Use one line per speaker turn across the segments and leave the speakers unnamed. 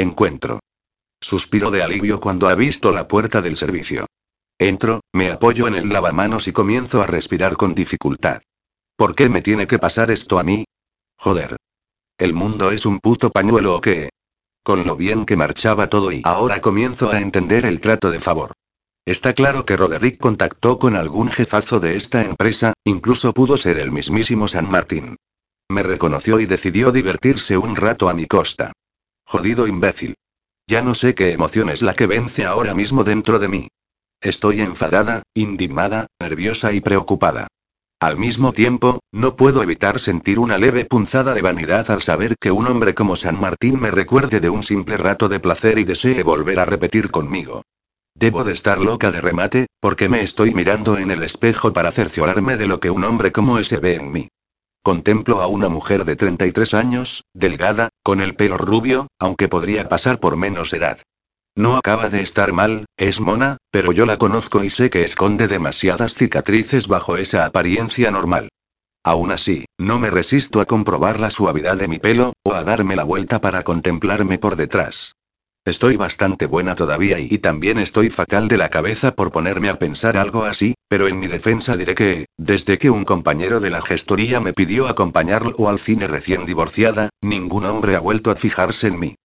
encuentro. Suspiro de alivio cuando ha visto la puerta del servicio. Entro, me apoyo en el lavamanos y comienzo a respirar con dificultad. ¿Por qué me tiene que pasar esto a mí? Joder. ¿El mundo es un puto pañuelo o qué? Con lo bien que marchaba todo y ahora comienzo a entender el trato de favor. Está claro que Roderick contactó con algún jefazo de esta empresa, incluso pudo ser el mismísimo San Martín. Me reconoció y decidió divertirse un rato a mi costa. Jodido imbécil. Ya no sé qué emoción es la que vence ahora mismo dentro de mí. Estoy enfadada, indignada, nerviosa y preocupada. Al mismo tiempo, no puedo evitar sentir una leve punzada de vanidad al saber que un hombre como San Martín me recuerde de un simple rato de placer y desee volver a repetir conmigo. Debo de estar loca de remate, porque me estoy mirando en el espejo para cerciorarme de lo que un hombre como ese ve en mí. Contemplo a una mujer de 33 años, delgada, con el pelo rubio, aunque podría pasar por menos edad. No acaba de estar mal, es mona, pero yo la conozco y sé que esconde demasiadas cicatrices bajo esa apariencia normal. Aún así, no me resisto a comprobar la suavidad de mi pelo, o a darme la vuelta para contemplarme por detrás. Estoy bastante buena todavía y, también estoy fatal de la cabeza por ponerme a pensar algo así, pero en mi defensa diré que, desde que un compañero de la gestoría me pidió acompañarlo al cine recién divorciada, ningún hombre ha vuelto a fijarse en mí.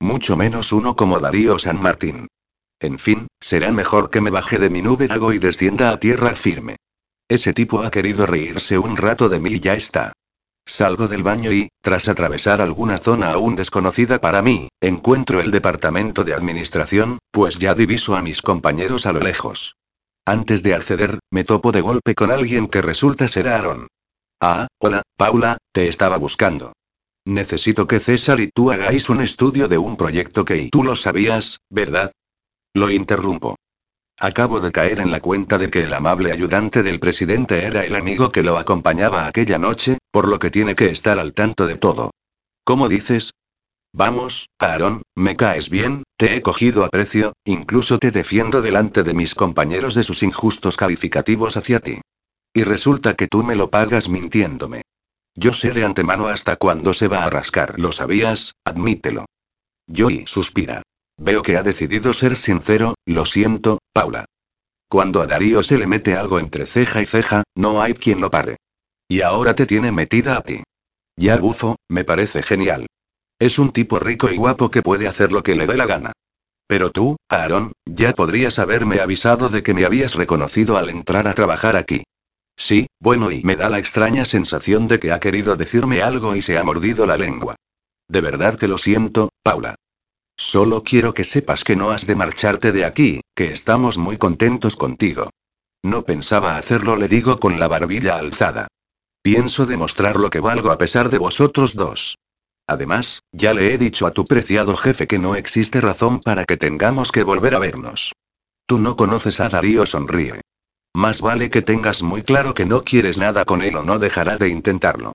Mucho menos uno como Darío San Martín. En fin, será mejor que me baje de mi nube hago y descienda a tierra firme. Ese tipo ha querido reírse un rato de mí y ya está. Salgo del baño y, tras atravesar alguna zona aún desconocida para mí, encuentro el departamento de administración, pues ya diviso a mis compañeros a lo lejos. Antes de acceder, me topo de golpe con alguien que resulta ser Aaron. Ah, hola, Paula, te estaba buscando. Necesito que César y tú hagáis un estudio de un proyecto que y tú lo sabías, ¿verdad? Lo interrumpo. Acabo de caer en la cuenta de que el amable ayudante del presidente era el amigo que lo acompañaba aquella noche, por lo que tiene que estar al tanto de todo. ¿Cómo dices? Vamos, Aaron, me caes bien, te he cogido a precio, incluso te defiendo delante de mis compañeros de sus injustos calificativos hacia ti. Y resulta que tú me lo pagas mintiéndome. Yo sé de antemano hasta cuándo se va a rascar, ¿lo sabías? Admítelo. Joey suspira. Veo que ha decidido ser sincero, lo siento, Paula. Cuando a Darío se le mete algo entre ceja y ceja, no hay quien lo pare. Y ahora te tiene metida a ti. Ya bufo, me parece genial. Es un tipo rico y guapo que puede hacer lo que le dé la gana. Pero tú, Aaron, ya podrías haberme avisado de que me habías reconocido al entrar a trabajar aquí. Sí, bueno, y me da la extraña sensación de que ha querido decirme algo y se ha mordido la lengua. De verdad que lo siento, Paula. Solo quiero que sepas que no has de marcharte de aquí, que estamos muy contentos contigo. No pensaba hacerlo, le digo con la barbilla alzada. Pienso demostrar lo que valgo a pesar de vosotros dos. Además, ya le he dicho a tu preciado jefe que no existe razón para que tengamos que volver a vernos. Tú no conoces a Darío, sonríe. Más vale que tengas muy claro que no quieres nada con él o no dejará de intentarlo.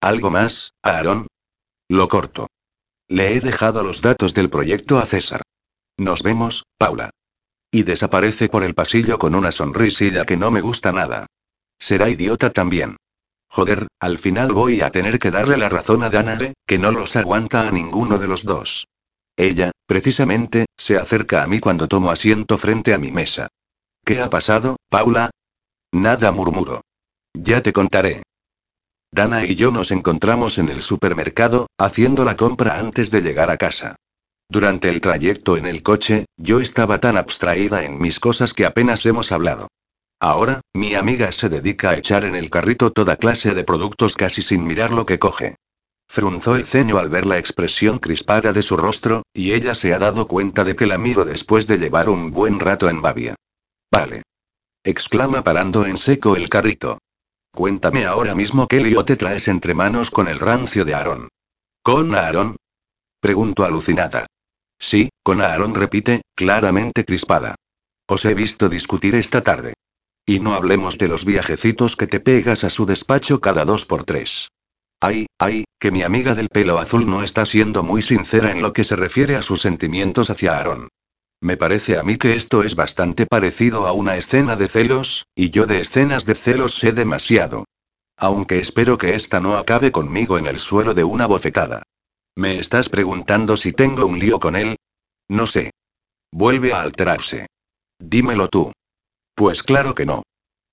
¿Algo más, Aaron? Lo corto. Le he dejado los datos del proyecto a César. Nos vemos, Paula. Y desaparece por el pasillo con una sonrisilla que no me gusta nada. Será idiota también. Joder, al final voy a tener que darle la razón a Danae, que no los aguanta a ninguno de los dos. Ella, precisamente, se acerca a mí cuando tomo asiento frente a mi mesa. ¿Qué ha pasado, Paula? Nada murmuro. Ya te contaré. Dana y yo nos encontramos en el supermercado, haciendo la compra antes de llegar a casa. Durante el trayecto en el coche, yo estaba tan abstraída en mis cosas que apenas hemos hablado. Ahora, mi amiga se dedica a echar en el carrito toda clase de productos casi sin mirar lo que coge. Frunzó el ceño al ver la expresión crispada de su rostro, y ella se ha dado cuenta de que la miro después de llevar un buen rato en Babia. Vale. Exclama parando en seco el carrito. Cuéntame ahora mismo qué lío te traes entre manos con el rancio de Aarón. ¿Con Aarón? Pregunto alucinada. Sí, con Aarón repite, claramente crispada. Os he visto discutir esta tarde. Y no hablemos de los viajecitos que te pegas a su despacho cada dos por tres. Ay, ay, que mi amiga del pelo azul no está siendo muy sincera en lo que se refiere a sus sentimientos hacia Aarón. Me parece a mí que esto es bastante parecido a una escena de celos, y yo de escenas de celos sé demasiado. Aunque espero que esta no acabe conmigo en el suelo de una bofetada. ¿Me estás preguntando si tengo un lío con él? No sé. Vuelve a alterarse. Dímelo tú. Pues claro que no.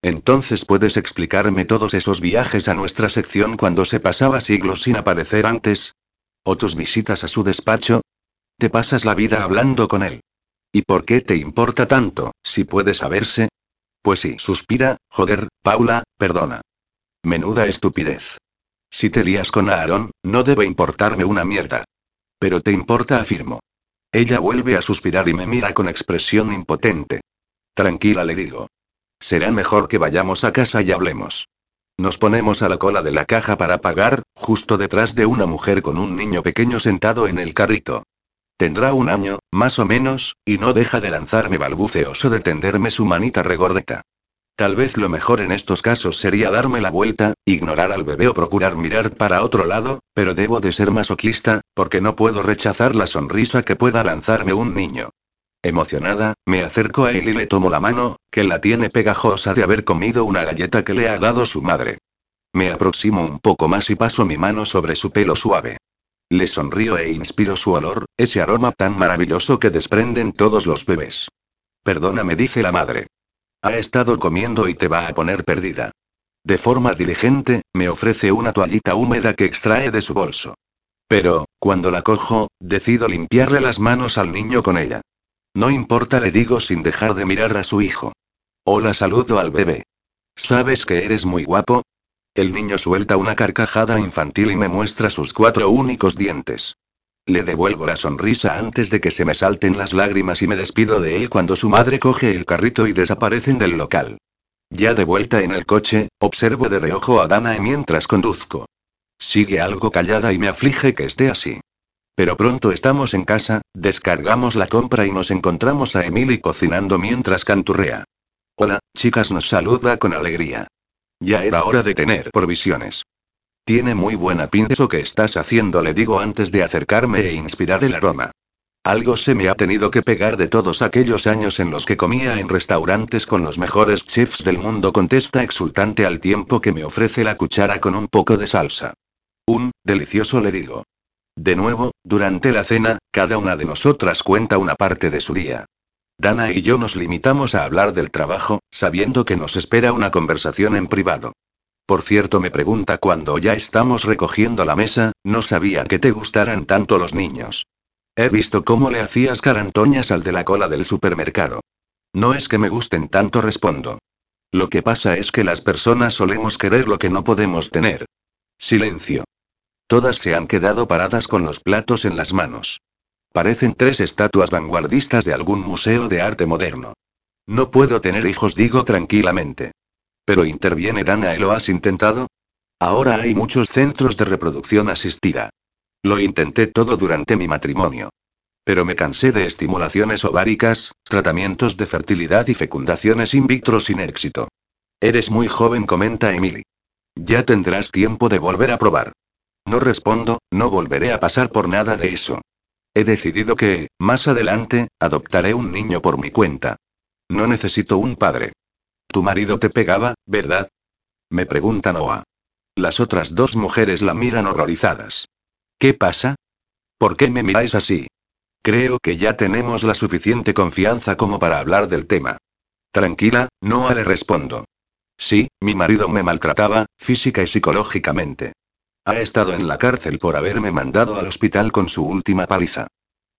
Entonces puedes explicarme todos esos viajes a nuestra sección cuando se pasaba siglos sin aparecer antes. ¿O tus visitas a su despacho? Te pasas la vida hablando con él. ¿Y por qué te importa tanto, si puede saberse? Pues sí, suspira, joder, Paula, perdona. Menuda estupidez. Si te lías con Aaron, no debe importarme una mierda. Pero te importa, afirmo. Ella vuelve a suspirar y me mira con expresión impotente. Tranquila, le digo. Será mejor que vayamos a casa y hablemos. Nos ponemos a la cola de la caja para pagar, justo detrás de una mujer con un niño pequeño sentado en el carrito. Tendrá un año, más o menos, y no deja de lanzarme balbuceoso de tenderme su manita regordeta. Tal vez lo mejor en estos casos sería darme la vuelta, ignorar al bebé o procurar mirar para otro lado, pero debo de ser masoquista, porque no puedo rechazar la sonrisa que pueda lanzarme un niño. Emocionada, me acerco a él y le tomo la mano, que la tiene pegajosa de haber comido una galleta que le ha dado su madre. Me aproximo un poco más y paso mi mano sobre su pelo suave. Le sonrío e inspiro su olor, ese aroma tan maravilloso que desprenden todos los bebés. Perdóname, dice la madre. Ha estado comiendo y te va a poner perdida. De forma diligente, me ofrece una toallita húmeda que extrae de su bolso. Pero, cuando la cojo, decido limpiarle las manos al niño con ella. No importa, le digo sin dejar de mirar a su hijo. Hola, saludo al bebé. ¿Sabes que eres muy guapo? El niño suelta una carcajada infantil y me muestra sus cuatro únicos dientes. Le devuelvo la sonrisa antes de que se me salten las lágrimas y me despido de él cuando su madre coge el carrito y desaparecen del local. Ya de vuelta en el coche, observo de reojo a Danae mientras conduzco. Sigue algo callada y me aflige que esté así. Pero pronto estamos en casa, descargamos la compra y nos encontramos a Emily cocinando mientras canturrea. Hola, chicas, nos saluda con alegría. Ya era hora de tener provisiones. Tiene muy buena pinta eso que estás haciendo, le digo antes de acercarme e inspirar el aroma. Algo se me ha tenido que pegar de todos aquellos años en los que comía en restaurantes con los mejores chefs del mundo, contesta exultante al tiempo que me ofrece la cuchara con un poco de salsa. Un, delicioso le digo. De nuevo, durante la cena, cada una de nosotras cuenta una parte de su día. Dana y yo nos limitamos a hablar del trabajo, sabiendo que nos espera una conversación en privado. Por cierto, me pregunta cuando ya estamos recogiendo la mesa, no sabía que te gustaran tanto los niños. He visto cómo le hacías carantoñas al de la cola del supermercado. No es que me gusten tanto, respondo. Lo que pasa es que las personas solemos querer lo que no podemos tener. Silencio. Todas se han quedado paradas con los platos en las manos. Parecen tres estatuas vanguardistas de algún museo de arte moderno. No puedo tener hijos, digo tranquilamente. Pero interviene Dana y lo has intentado. Ahora hay muchos centros de reproducción asistida. Lo intenté todo durante mi matrimonio. Pero me cansé de estimulaciones ováricas, tratamientos de fertilidad y fecundaciones in vitro sin éxito. Eres muy joven, comenta Emily. Ya tendrás tiempo de volver a probar. No respondo, no volveré a pasar por nada de eso. He decidido que, más adelante, adoptaré un niño por mi cuenta. No necesito un padre. Tu marido te pegaba, ¿verdad? Me pregunta Noah. Las otras dos mujeres la miran horrorizadas. ¿Qué pasa? ¿Por qué me miráis así? Creo que ya tenemos la suficiente confianza como para hablar del tema. Tranquila, Noah le respondo. Sí, mi marido me maltrataba, física y psicológicamente. Ha estado en la cárcel por haberme mandado al hospital con su última paliza.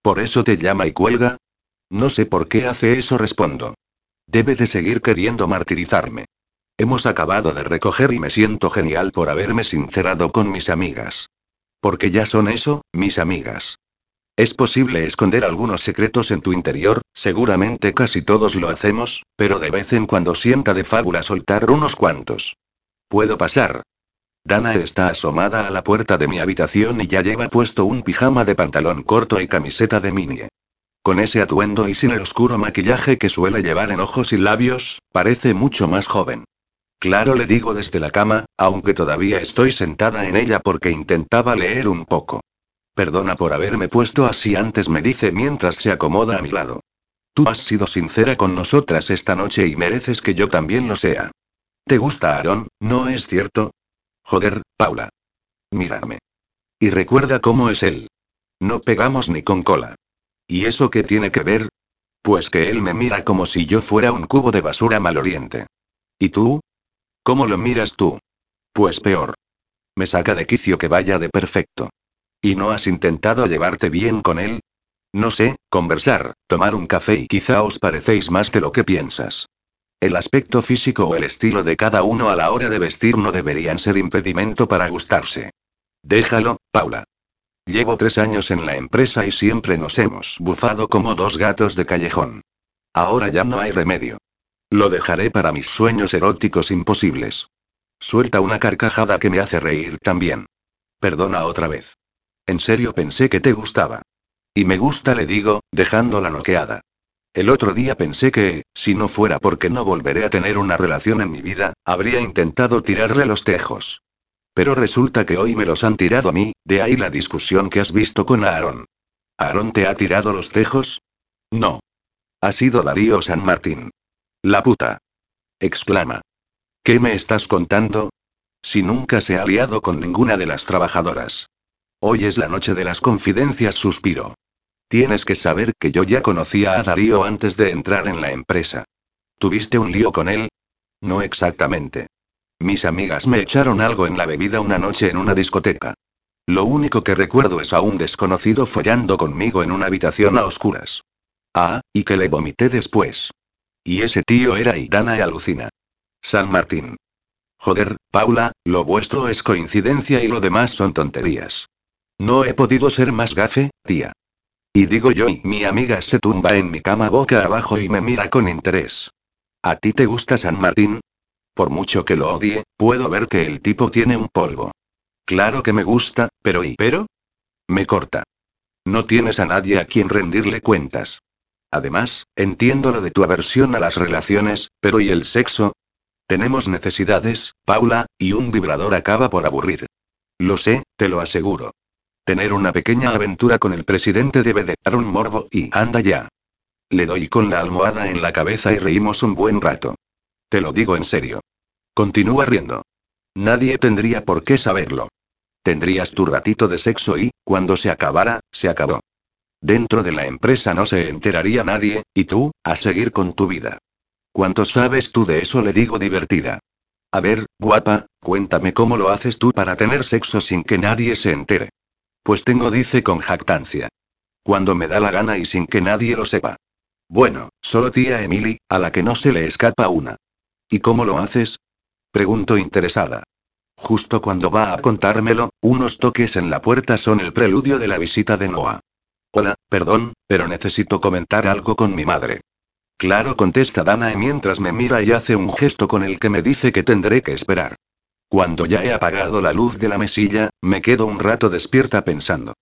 ¿Por eso te llama y cuelga? No sé por qué hace eso, respondo. Debe de seguir queriendo martirizarme. Hemos acabado de recoger y me siento genial por haberme sincerado con mis amigas. Porque ya son eso, mis amigas. Es posible esconder algunos secretos en tu interior, seguramente casi todos lo hacemos, pero de vez en cuando sienta de fábula soltar unos cuantos. ¿Puedo pasar? Dana está asomada a la puerta de mi habitación y ya lleva puesto un pijama de pantalón corto y camiseta de mini. Con ese atuendo y sin el oscuro maquillaje que suele llevar en ojos y labios, parece mucho más joven. Claro, le digo desde la cama, aunque todavía estoy sentada en ella porque intentaba leer un poco. Perdona por haberme puesto así antes, me dice mientras se acomoda a mi lado. Tú has sido sincera con nosotras esta noche y mereces que yo también lo sea. ¿Te gusta Aaron, no es cierto? Joder, Paula. Mírame. Y recuerda cómo es él. No pegamos ni con cola. ¿Y eso qué tiene que ver? Pues que él me mira como si yo fuera un cubo de basura maloliente. ¿Y tú? ¿Cómo lo miras tú? Pues peor. Me saca de quicio que vaya de perfecto. ¿Y no has intentado llevarte bien con él? No sé, conversar, tomar un café y quizá os parecéis más de lo que piensas. El aspecto físico o el estilo de cada uno a la hora de vestir no deberían ser impedimento para gustarse. Déjalo, Paula. Llevo tres años en la empresa y siempre nos hemos bufado como dos gatos de callejón. Ahora ya no hay remedio. Lo dejaré para mis sueños eróticos imposibles. Suelta una carcajada que me hace reír también. Perdona otra vez. En serio pensé que te gustaba. Y me gusta, le digo, dejándola noqueada. El otro día pensé que, si no fuera porque no volveré a tener una relación en mi vida, habría intentado tirarle los tejos. Pero resulta que hoy me los han tirado a mí, de ahí la discusión que has visto con Aaron. ¿Aaron te ha tirado los tejos? No. Ha sido Darío San Martín. La puta. exclama. ¿Qué me estás contando? Si nunca se ha liado con ninguna de las trabajadoras. Hoy es la noche de las confidencias, suspiro. Tienes que saber que yo ya conocía a Darío antes de entrar en la empresa. ¿Tuviste un lío con él? No exactamente. Mis amigas me echaron algo en la bebida una noche en una discoteca. Lo único que recuerdo es a un desconocido follando conmigo en una habitación a oscuras. Ah, y que le vomité después. Y ese tío era Idana y alucina. San Martín. Joder, Paula, lo vuestro es coincidencia y lo demás son tonterías. No he podido ser más gafe, tía. Y digo yo y mi amiga se tumba en mi cama boca abajo y me mira con interés. ¿A ti te gusta San Martín? Por mucho que lo odie, puedo ver que el tipo tiene un polvo. Claro que me gusta, pero ¿y pero? Me corta. No tienes a nadie a quien rendirle cuentas. Además, entiendo lo de tu aversión a las relaciones, pero ¿y el sexo? Tenemos necesidades, Paula, y un vibrador acaba por aburrir. Lo sé, te lo aseguro. Tener una pequeña aventura con el presidente debe de dar un morbo y anda ya. Le doy con la almohada en la cabeza y reímos un buen rato. Te lo digo en serio. Continúa riendo. Nadie tendría por qué saberlo. Tendrías tu ratito de sexo y, cuando se acabara, se acabó. Dentro de la empresa no se enteraría nadie, y tú, a seguir con tu vida. ¿Cuánto sabes tú de eso? Le digo divertida. A ver, guapa, cuéntame cómo lo haces tú para tener sexo sin que nadie se entere. Pues tengo, dice con jactancia. Cuando me da la gana y sin que nadie lo sepa. Bueno, solo tía Emily, a la que no se le escapa una. ¿Y cómo lo haces? Pregunto interesada. Justo cuando va a contármelo, unos toques en la puerta son el preludio de la visita de Noah. Hola, perdón, pero necesito comentar algo con mi madre. Claro, contesta Dana mientras me mira y hace un gesto con el que me dice que tendré que esperar. Cuando ya he apagado la luz de la mesilla, me quedo un rato despierta pensando.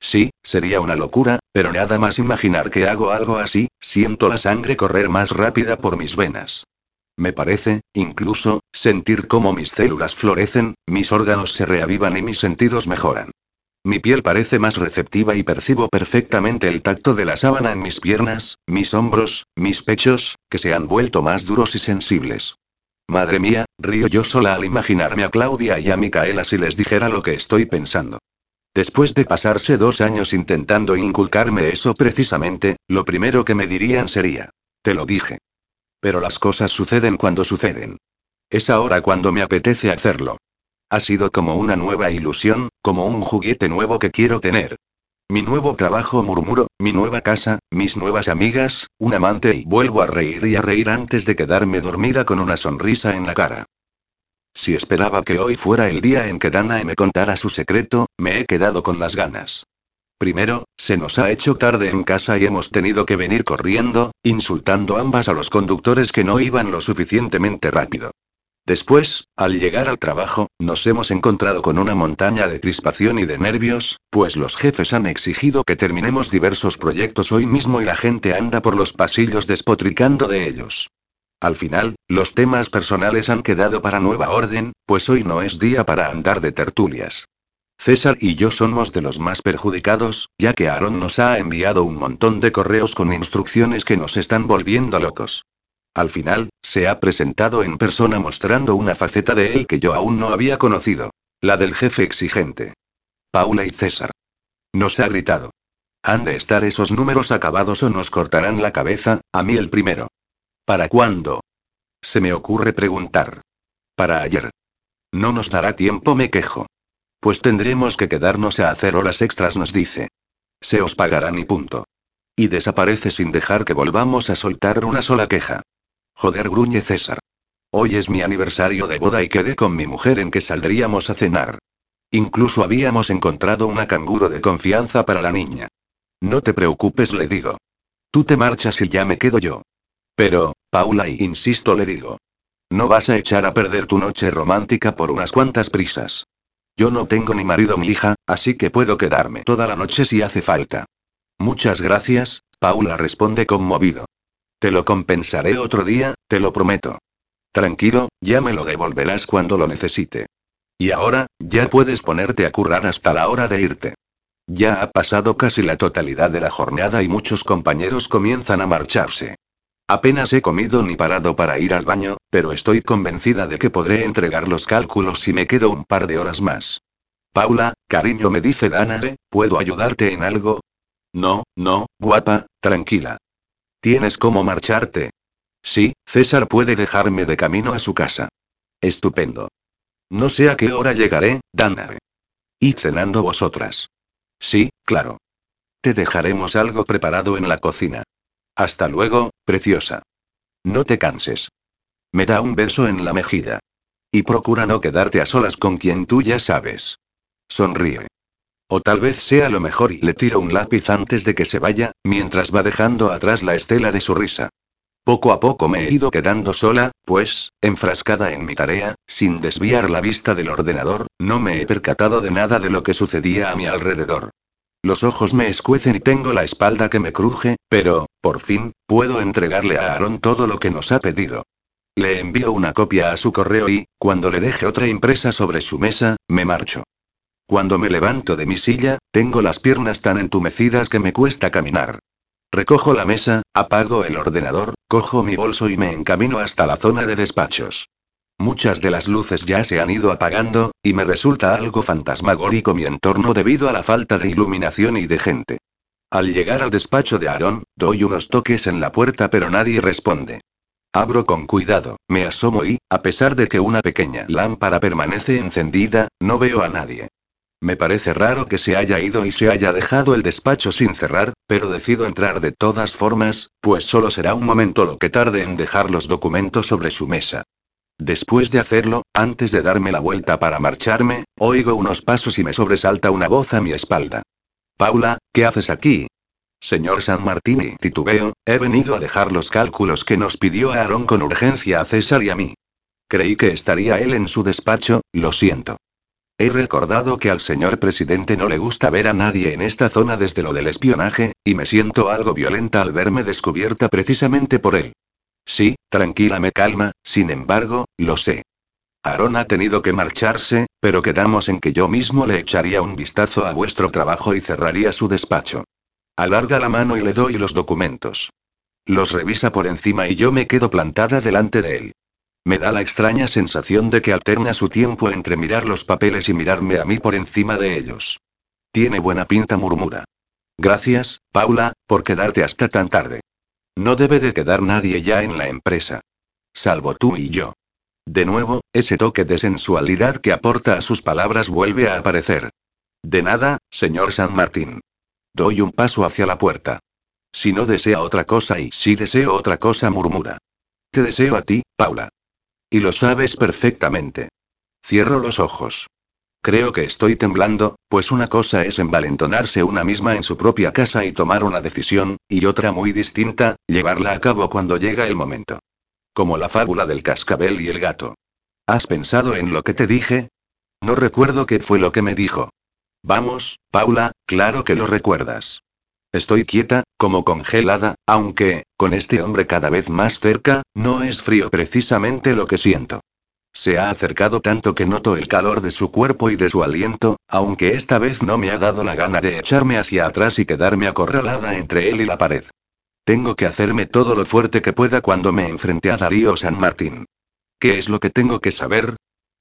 Sí, sería una locura, pero nada más imaginar que hago algo así, siento la sangre correr más rápida por mis venas. Me parece, incluso, sentir cómo mis células florecen, mis órganos se reavivan y mis sentidos mejoran. Mi piel parece más receptiva y percibo perfectamente el tacto de la sábana en mis piernas, mis hombros, mis pechos, que se han vuelto más duros y sensibles. Madre mía, río yo sola al imaginarme a Claudia y a Micaela si les dijera lo que estoy pensando. Después de pasarse dos años intentando inculcarme eso precisamente, lo primero que me dirían sería, te lo dije. Pero las cosas suceden cuando suceden. Es ahora cuando me apetece hacerlo. Ha sido como una nueva ilusión, como un juguete nuevo que quiero tener. Mi nuevo trabajo murmuro, mi nueva casa, mis nuevas amigas, un amante y vuelvo a reír y a reír antes de quedarme dormida con una sonrisa en la cara. Si esperaba que hoy fuera el día en que Danae me contara su secreto, me he quedado con las ganas. Primero, se nos ha hecho tarde en casa y hemos tenido que venir corriendo, insultando ambas a los conductores que no iban lo suficientemente rápido. Después, al llegar al trabajo, nos hemos encontrado con una montaña de crispación y de nervios, pues los jefes han exigido que terminemos diversos proyectos hoy mismo y la gente anda por los pasillos despotricando de ellos. Al final, los temas personales han quedado para nueva orden, pues hoy no es día para andar de tertulias. César y yo somos de los más perjudicados, ya que Aaron nos ha enviado un montón de correos con instrucciones que nos están volviendo locos. Al final, se ha presentado en persona mostrando una faceta de él que yo aún no había conocido. La del jefe exigente. Paula y César. Nos ha gritado. Han de estar esos números acabados o nos cortarán la cabeza, a mí el primero. ¿Para cuándo? Se me ocurre preguntar. Para ayer. No nos dará tiempo, me quejo. Pues tendremos que quedarnos a hacer horas extras, nos dice. Se os pagarán y punto. Y desaparece sin dejar que volvamos a soltar una sola queja. Joder, gruñe César. Hoy es mi aniversario de boda y quedé con mi mujer en que saldríamos a cenar. Incluso habíamos encontrado una canguro de confianza para la niña. No te preocupes, le digo. Tú te marchas y ya me quedo yo. Pero, Paula, y insisto, le digo. No vas a echar a perder tu noche romántica por unas cuantas prisas. Yo no tengo ni marido ni hija, así que puedo quedarme toda la noche si hace falta. Muchas gracias, Paula responde conmovido. Te lo compensaré otro día, te lo prometo. Tranquilo, ya me lo devolverás cuando lo necesite. Y ahora, ya puedes ponerte a currar hasta la hora de irte. Ya ha pasado casi la totalidad de la jornada y muchos compañeros comienzan a marcharse. Apenas he comido ni parado para ir al baño, pero estoy convencida de que podré entregar los cálculos si me quedo un par de horas más. Paula, cariño, me dice Danae, ¿puedo ayudarte en algo? No, no, guapa, tranquila. ¿Tienes cómo marcharte? Sí, César puede dejarme de camino a su casa. Estupendo. No sé a qué hora llegaré, Danae. ¿Y cenando vosotras? Sí, claro. Te dejaremos algo preparado en la cocina. Hasta luego, preciosa. No te canses. Me da un beso en la mejilla. Y procura no quedarte a solas con quien tú ya sabes. Sonríe. O tal vez sea lo mejor y le tiro un lápiz antes de que se vaya, mientras va dejando atrás la estela de su risa. Poco a poco me he ido quedando sola, pues, enfrascada en mi tarea, sin desviar la vista del ordenador, no me he percatado de nada de lo que sucedía a mi alrededor. Los ojos me escuecen y tengo la espalda que me cruje, pero, por fin, puedo entregarle a Aaron todo lo que nos ha pedido. Le envío una copia a su correo y, cuando le deje otra impresa sobre su mesa, me marcho. Cuando me levanto de mi silla, tengo las piernas tan entumecidas que me cuesta caminar. Recojo la mesa, apago el ordenador, cojo mi bolso y me encamino hasta la zona de despachos. Muchas de las luces ya se han ido apagando, y me resulta algo fantasmagórico mi entorno debido a la falta de iluminación y de gente. Al llegar al despacho de Aarón, doy unos toques en la puerta pero nadie responde. Abro con cuidado, me asomo y, a pesar de que una pequeña lámpara permanece encendida, no veo a nadie. Me parece raro que se haya ido y se haya dejado el despacho sin cerrar, pero decido entrar de todas formas, pues solo será un momento lo que tarde en dejar los documentos sobre su mesa. Después de hacerlo, antes de darme la vuelta para marcharme, oigo unos pasos y me sobresalta una voz a mi espalda. Paula, ¿qué haces aquí? Señor San Martín titubeo, he venido a dejar los cálculos que nos pidió Aarón con urgencia a César y a mí. Creí que estaría él en su despacho, lo siento. He recordado que al señor presidente no le gusta ver a nadie en esta zona desde lo del espionaje, y me siento algo violenta al verme descubierta precisamente por él. Sí, tranquila, me calma, sin embargo, lo sé. Aaron ha tenido que marcharse, pero quedamos en que yo mismo le echaría un vistazo a vuestro trabajo y cerraría su despacho. Alarga la mano y le doy los documentos. Los revisa por encima y yo me quedo plantada delante de él. Me da la extraña sensación de que alterna su tiempo entre mirar los papeles y mirarme a mí por encima de ellos. Tiene buena pinta, murmura. Gracias, Paula, por quedarte hasta tan tarde. No debe de quedar nadie ya en la empresa. Salvo tú y yo. De nuevo, ese toque de sensualidad que aporta a sus palabras vuelve a aparecer. De nada, señor San Martín. Doy un paso hacia la puerta. Si no desea otra cosa y si deseo otra cosa, murmura. Te deseo a ti, Paula. Y lo sabes perfectamente. Cierro los ojos. Creo que estoy temblando, pues una cosa es envalentonarse una misma en su propia casa y tomar una decisión, y otra muy distinta, llevarla a cabo cuando llega el momento. Como la fábula del cascabel y el gato. ¿Has pensado en lo que te dije? No recuerdo qué fue lo que me dijo. Vamos, Paula, claro que lo recuerdas. Estoy quieta, como congelada, aunque, con este hombre cada vez más cerca, no es frío precisamente lo que siento. Se ha acercado tanto que noto el calor de su cuerpo y de su aliento, aunque esta vez no me ha dado la gana de echarme hacia atrás y quedarme acorralada entre él y la pared. Tengo que hacerme todo lo fuerte que pueda cuando me enfrente a Darío San Martín. ¿Qué es lo que tengo que saber?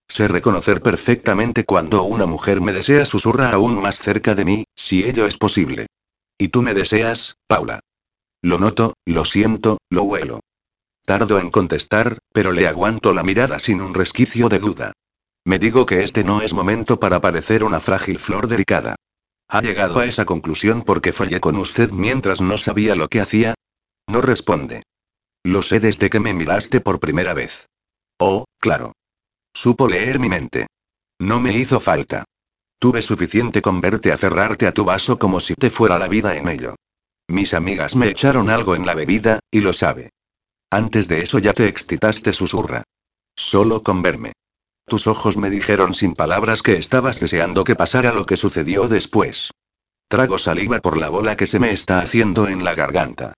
Sé reconocer perfectamente cuando una mujer me desea susurra aún más cerca de mí, si ello es posible. ¿Y tú me deseas, Paula? Lo noto, lo siento, lo huelo. Tardo en contestar, pero le aguanto la mirada sin un resquicio de duda. Me digo que este no es momento para parecer una frágil flor delicada. ¿Ha llegado a esa conclusión porque fallé con usted mientras no sabía lo que hacía? No responde. Lo sé desde que me miraste por primera vez. Oh, claro. Supo leer mi mente. No me hizo falta. Tuve suficiente con verte aferrarte a tu vaso como si te fuera la vida en ello. Mis amigas me echaron algo en la bebida, y lo sabe. Antes de eso ya te excitaste, susurra. Solo con verme. Tus ojos me dijeron sin palabras que estabas deseando que pasara lo que sucedió después. Trago saliva por la bola que se me está haciendo en la garganta.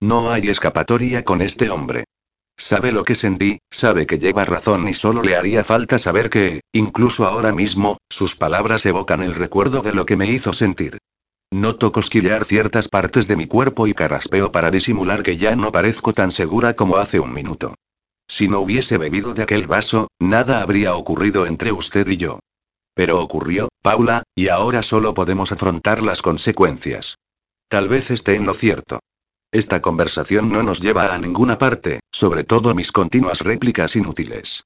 No hay escapatoria con este hombre. Sabe lo que sentí, sabe que lleva razón y solo le haría falta saber que, incluso ahora mismo, sus palabras evocan el recuerdo de lo que me hizo sentir. Noto cosquillear ciertas partes de mi cuerpo y carraspeo para disimular que ya no parezco tan segura como hace un minuto. Si no hubiese bebido de aquel vaso, nada habría ocurrido entre usted y yo. Pero ocurrió, Paula, y ahora solo podemos afrontar las consecuencias. Tal vez esté en lo cierto. Esta conversación no nos lleva a ninguna parte, sobre todo mis continuas réplicas inútiles.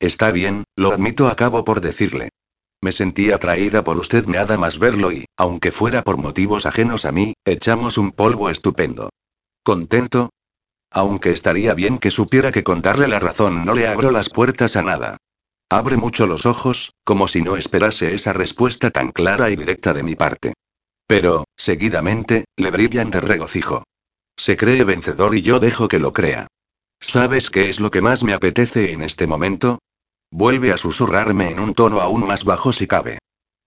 Está bien, lo admito, acabo por decirle. Me sentí atraída por usted nada más verlo y, aunque fuera por motivos ajenos a mí, echamos un polvo estupendo. ¿Contento? Aunque estaría bien que supiera que contarle la razón no le abro las puertas a nada. Abre mucho los ojos, como si no esperase esa respuesta tan clara y directa de mi parte. Pero, seguidamente, le brillan de regocijo. Se cree vencedor y yo dejo que lo crea. ¿Sabes qué es lo que más me apetece en este momento? Vuelve a susurrarme en un tono aún más bajo si cabe.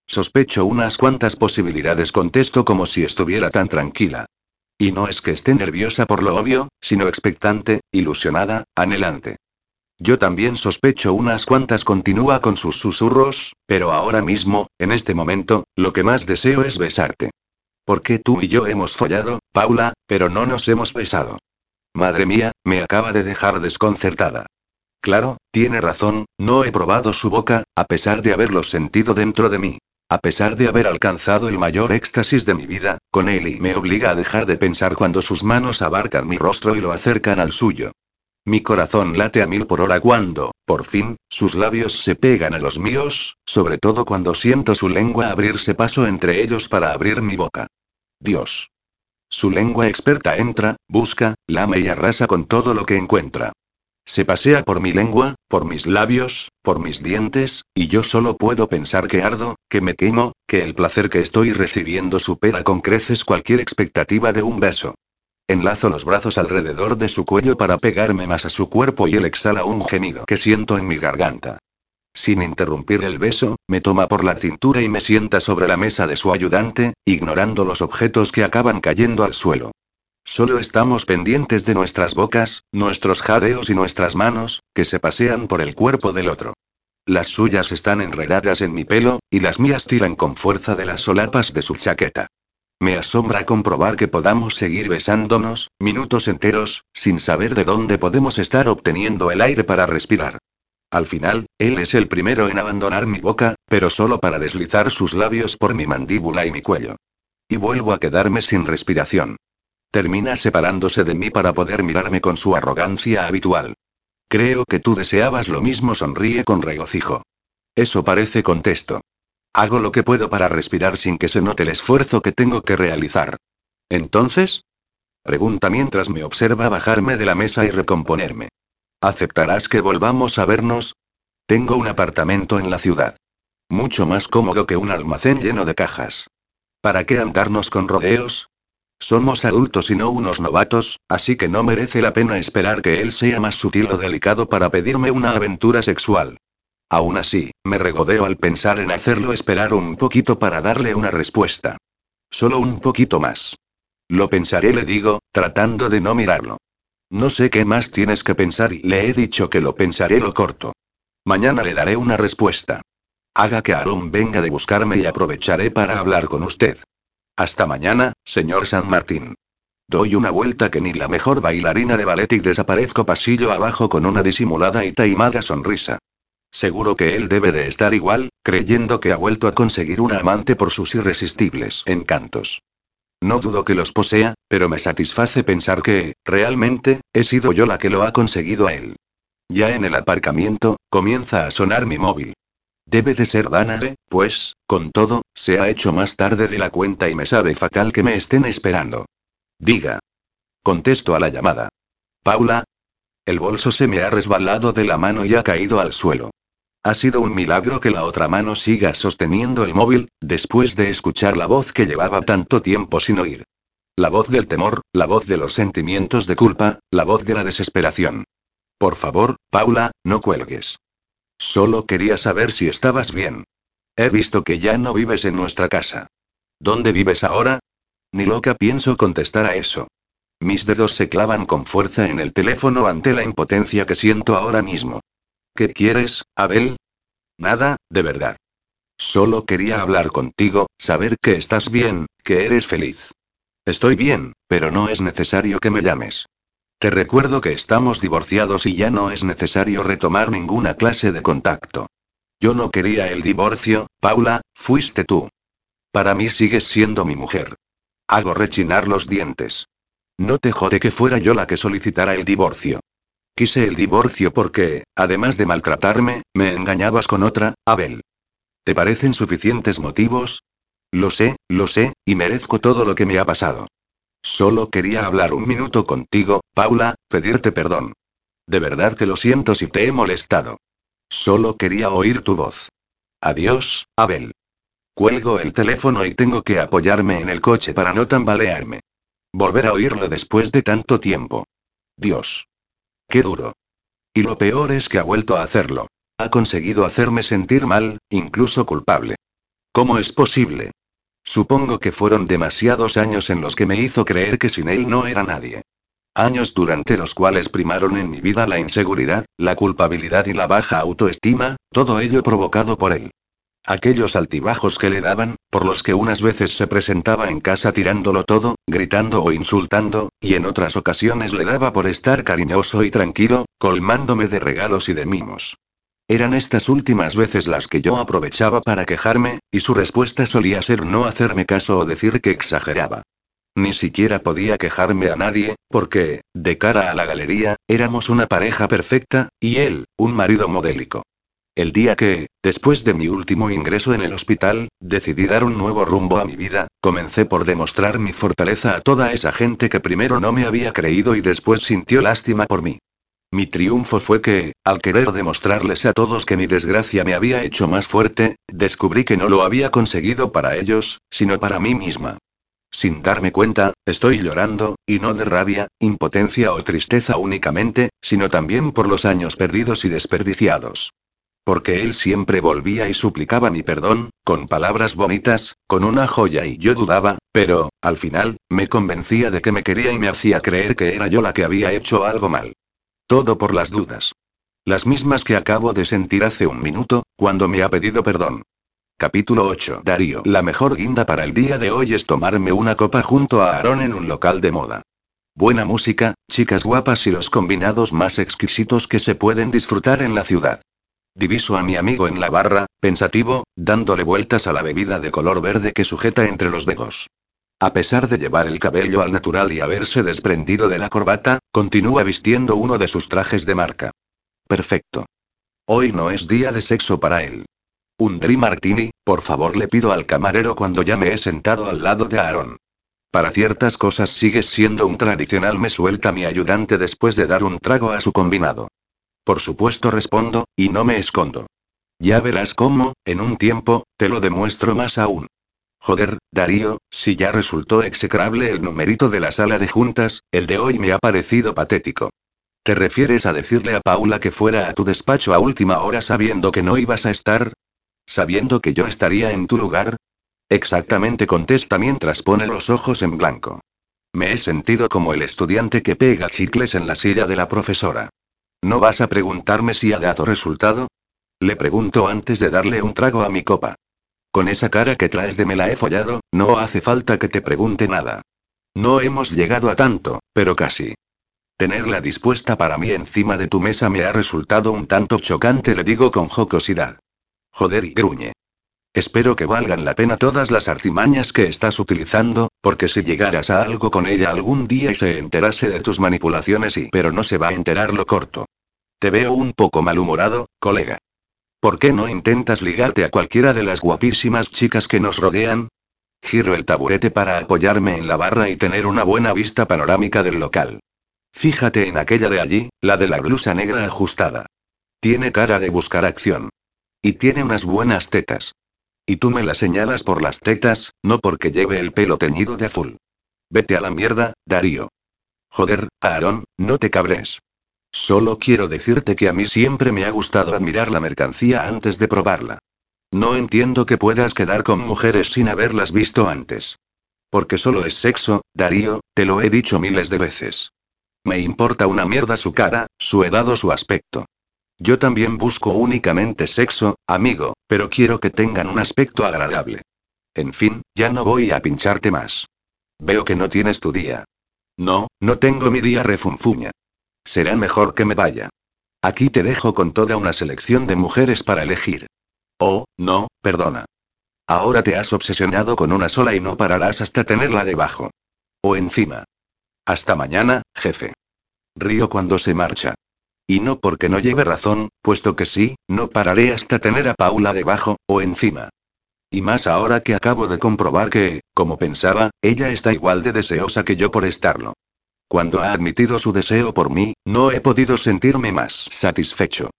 Sospecho unas cuantas posibilidades, contesto como si estuviera tan tranquila. Y no es que esté nerviosa por lo obvio, sino expectante, ilusionada, anhelante. Yo también sospecho unas cuantas, continúa con sus susurros, pero ahora mismo, en este momento, lo que más deseo es besarte. Porque tú y yo hemos follado, Paula, pero no nos hemos besado. Madre mía, me acaba de dejar desconcertada. Claro, tiene razón, no he probado su boca, a pesar de haberlo sentido dentro de mí. A pesar de haber alcanzado el mayor éxtasis de mi vida, con él y me obliga a dejar de pensar cuando sus manos abarcan mi rostro y lo acercan al suyo. Mi corazón late a mil por hora cuando, por fin, sus labios se pegan a los míos, sobre todo cuando siento su lengua abrirse paso entre ellos para abrir mi boca. Dios. Su lengua experta entra, busca, lame y arrasa con todo lo que encuentra. Se pasea por mi lengua, por mis labios, por mis dientes, y yo solo puedo pensar que ardo, que me quemo, que el placer que estoy recibiendo supera con creces cualquier expectativa de un beso. Enlazo los brazos alrededor de su cuello para pegarme más a su cuerpo y él exhala un gemido que siento en mi garganta. Sin interrumpir el beso, me toma por la cintura y me sienta sobre la mesa de su ayudante, ignorando los objetos que acaban cayendo al suelo. Solo estamos pendientes de nuestras bocas, nuestros jadeos y nuestras manos, que se pasean por el cuerpo del otro. Las suyas están enredadas en mi pelo, y las mías tiran con fuerza de las solapas de su chaqueta. Me asombra comprobar que podamos seguir besándonos, minutos enteros, sin saber de dónde podemos estar obteniendo el aire para respirar. Al final, él es el primero en abandonar mi boca, pero solo para deslizar sus labios por mi mandíbula y mi cuello. Y vuelvo a quedarme sin respiración. Termina separándose de mí para poder mirarme con su arrogancia habitual. Creo que tú deseabas lo mismo, sonríe con regocijo. Eso parece contesto. Hago lo que puedo para respirar sin que se note el esfuerzo que tengo que realizar. Entonces? Pregunta mientras me observa bajarme de la mesa y recomponerme. ¿Aceptarás que volvamos a vernos? Tengo un apartamento en la ciudad. Mucho más cómodo que un almacén lleno de cajas. ¿Para qué andarnos con rodeos? Somos adultos y no unos novatos, así que no merece la pena esperar que él sea más sutil o delicado para pedirme una aventura sexual. Aún así, me regodeo al pensar en hacerlo esperar un poquito para darle una respuesta. Solo un poquito más. Lo pensaré, le digo, tratando de no mirarlo. No sé qué más tienes que pensar y le he dicho que lo pensaré lo corto. Mañana le daré una respuesta. Haga que Aaron venga de buscarme y aprovecharé para hablar con usted. Hasta mañana, señor San Martín. Doy una vuelta que ni la mejor bailarina de ballet y desaparezco pasillo abajo con una disimulada y taimada sonrisa. Seguro que él debe de estar igual, creyendo que ha vuelto a conseguir una amante por sus irresistibles encantos. No dudo que los posea, pero me satisface pensar que, realmente, he sido yo la que lo ha conseguido a él. Ya en el aparcamiento, comienza a sonar mi móvil. Debe de ser Danae, pues, con todo, se ha hecho más tarde de la cuenta y me sabe fatal que me estén esperando. Diga. Contesto a la llamada. Paula. El bolso se me ha resbalado de la mano y ha caído al suelo. Ha sido un milagro que la otra mano siga sosteniendo el móvil, después de escuchar la voz que llevaba tanto tiempo sin oír. La voz del temor, la voz de los sentimientos de culpa, la voz de la desesperación. Por favor, Paula, no cuelgues. Solo quería saber si estabas bien. He visto que ya no vives en nuestra casa. ¿Dónde vives ahora? Ni loca pienso contestar a eso. Mis dedos se clavan con fuerza en el teléfono ante la impotencia que siento ahora mismo. ¿Qué quieres, Abel? Nada, de verdad. Solo quería hablar contigo, saber que estás bien, que eres feliz. Estoy bien, pero no es necesario que me llames. Te recuerdo que estamos divorciados y ya no es necesario retomar ninguna clase de contacto. Yo no quería el divorcio, Paula, fuiste tú. Para mí sigues siendo mi mujer. Hago rechinar los dientes. No te jode que fuera yo la que solicitara el divorcio. Quise el divorcio porque, además de maltratarme, me engañabas con otra, Abel. ¿Te parecen suficientes motivos? Lo sé, lo sé, y merezco todo lo que me ha pasado. Solo quería hablar un minuto contigo, Paula, pedirte perdón. De verdad que lo siento si te he molestado. Solo quería oír tu voz. Adiós, Abel. Cuelgo el teléfono y tengo que apoyarme en el coche para no tambalearme. Volver a oírlo después de tanto tiempo. Dios. Qué duro. Y lo peor es que ha vuelto a hacerlo. Ha conseguido hacerme sentir mal, incluso culpable. ¿Cómo es posible? Supongo que fueron demasiados años en los que me hizo creer que sin él no era nadie. Años durante los cuales primaron en mi vida la inseguridad, la culpabilidad y la baja autoestima, todo ello provocado por él. Aquellos altibajos que le daban, por los que unas veces se presentaba en casa tirándolo todo, gritando o insultando, y en otras ocasiones le daba por estar cariñoso y tranquilo, colmándome de regalos y de mimos. Eran estas últimas veces las que yo aprovechaba para quejarme, y su respuesta solía ser no hacerme caso o decir que exageraba. Ni siquiera podía quejarme a nadie, porque, de cara a la galería, éramos una pareja perfecta, y él, un marido modélico. El día que, después de mi último ingreso en el hospital, decidí dar un nuevo rumbo a mi vida, comencé por demostrar mi fortaleza a toda esa gente que primero no me había creído y después sintió lástima por mí. Mi triunfo fue que, al querer demostrarles a todos que mi desgracia me había hecho más fuerte, descubrí que no lo había conseguido para ellos, sino para mí misma. Sin darme cuenta, estoy llorando, y no de rabia, impotencia o tristeza únicamente, sino también por los años perdidos y desperdiciados. Porque él siempre volvía y suplicaba mi perdón, con palabras bonitas, con una joya y yo dudaba, pero, al final, me convencía de que me quería y me hacía creer que era yo la que había hecho algo mal. Todo por las dudas. Las mismas que acabo de sentir hace un minuto, cuando me ha pedido perdón. Capítulo 8. Darío. La mejor guinda para el día de hoy es tomarme una copa junto a Aaron en un local de moda. Buena música, chicas guapas y los combinados más exquisitos que se pueden disfrutar en la ciudad. Diviso a mi amigo en la barra, pensativo, dándole vueltas a la bebida de color verde que sujeta entre los dedos. A pesar de llevar el cabello al natural y haberse desprendido de la corbata, continúa vistiendo uno de sus trajes de marca. Perfecto. Hoy no es día de sexo para él. Un Dream Martini, por favor, le pido al camarero cuando ya me he sentado al lado de Aaron. Para ciertas cosas sigues siendo un tradicional, me suelta mi ayudante después de dar un trago a su combinado. Por supuesto respondo, y no me escondo. Ya verás cómo, en un tiempo, te lo demuestro más aún. Joder, Darío, si ya resultó execrable el numerito de la sala de juntas, el de hoy me ha parecido patético. ¿Te refieres a decirle a Paula que fuera a tu despacho a última hora sabiendo que no ibas a estar? ¿Sabiendo que yo estaría en tu lugar? Exactamente contesta mientras pone los ojos en blanco. Me he sentido como el estudiante que pega chicles en la silla de la profesora. ¿No vas a preguntarme si ha dado resultado? Le pregunto antes de darle un trago a mi copa. Con esa cara que traes de me la he follado, no hace falta que te pregunte nada. No hemos llegado a tanto, pero casi. Tenerla dispuesta para mí encima de tu mesa me ha resultado un tanto chocante, le digo con jocosidad. Joder y gruñe. Espero que valgan la pena todas las artimañas que estás utilizando, porque si llegaras a algo con ella algún día y se enterase de tus manipulaciones y... Pero no se va a enterar lo corto. Te veo un poco malhumorado, colega. ¿Por qué no intentas ligarte a cualquiera de las guapísimas chicas que nos rodean? Giro el taburete para apoyarme en la barra y tener una buena vista panorámica del local. Fíjate en aquella de allí, la de la blusa negra ajustada. Tiene cara de buscar acción. Y tiene unas buenas tetas. Y tú me la señalas por las tetas, no porque lleve el pelo teñido de azul. Vete a la mierda, Darío. Joder, Aarón, no te cabres. Solo quiero decirte que a mí siempre me ha gustado admirar la mercancía antes de probarla. No entiendo que puedas quedar con mujeres sin haberlas visto antes. Porque solo es sexo, Darío, te lo he dicho miles de veces. Me importa una mierda su cara, su edad o su aspecto. Yo también busco únicamente sexo, amigo, pero quiero que tengan un aspecto agradable. En fin, ya no voy a pincharte más. Veo que no tienes tu día. No, no tengo mi día refunfuña. Será mejor que me vaya. Aquí te dejo con toda una selección de mujeres para elegir. Oh, no, perdona. Ahora te has obsesionado con una sola y no pararás hasta tenerla debajo. O encima. Hasta mañana, jefe. Río cuando se marcha. Y no porque no lleve razón, puesto que sí, no pararé hasta tener a Paula debajo, o encima. Y más ahora que acabo de comprobar que, como pensaba, ella está igual de deseosa que yo por estarlo. Cuando ha admitido su deseo por mí, no he podido sentirme más satisfecho.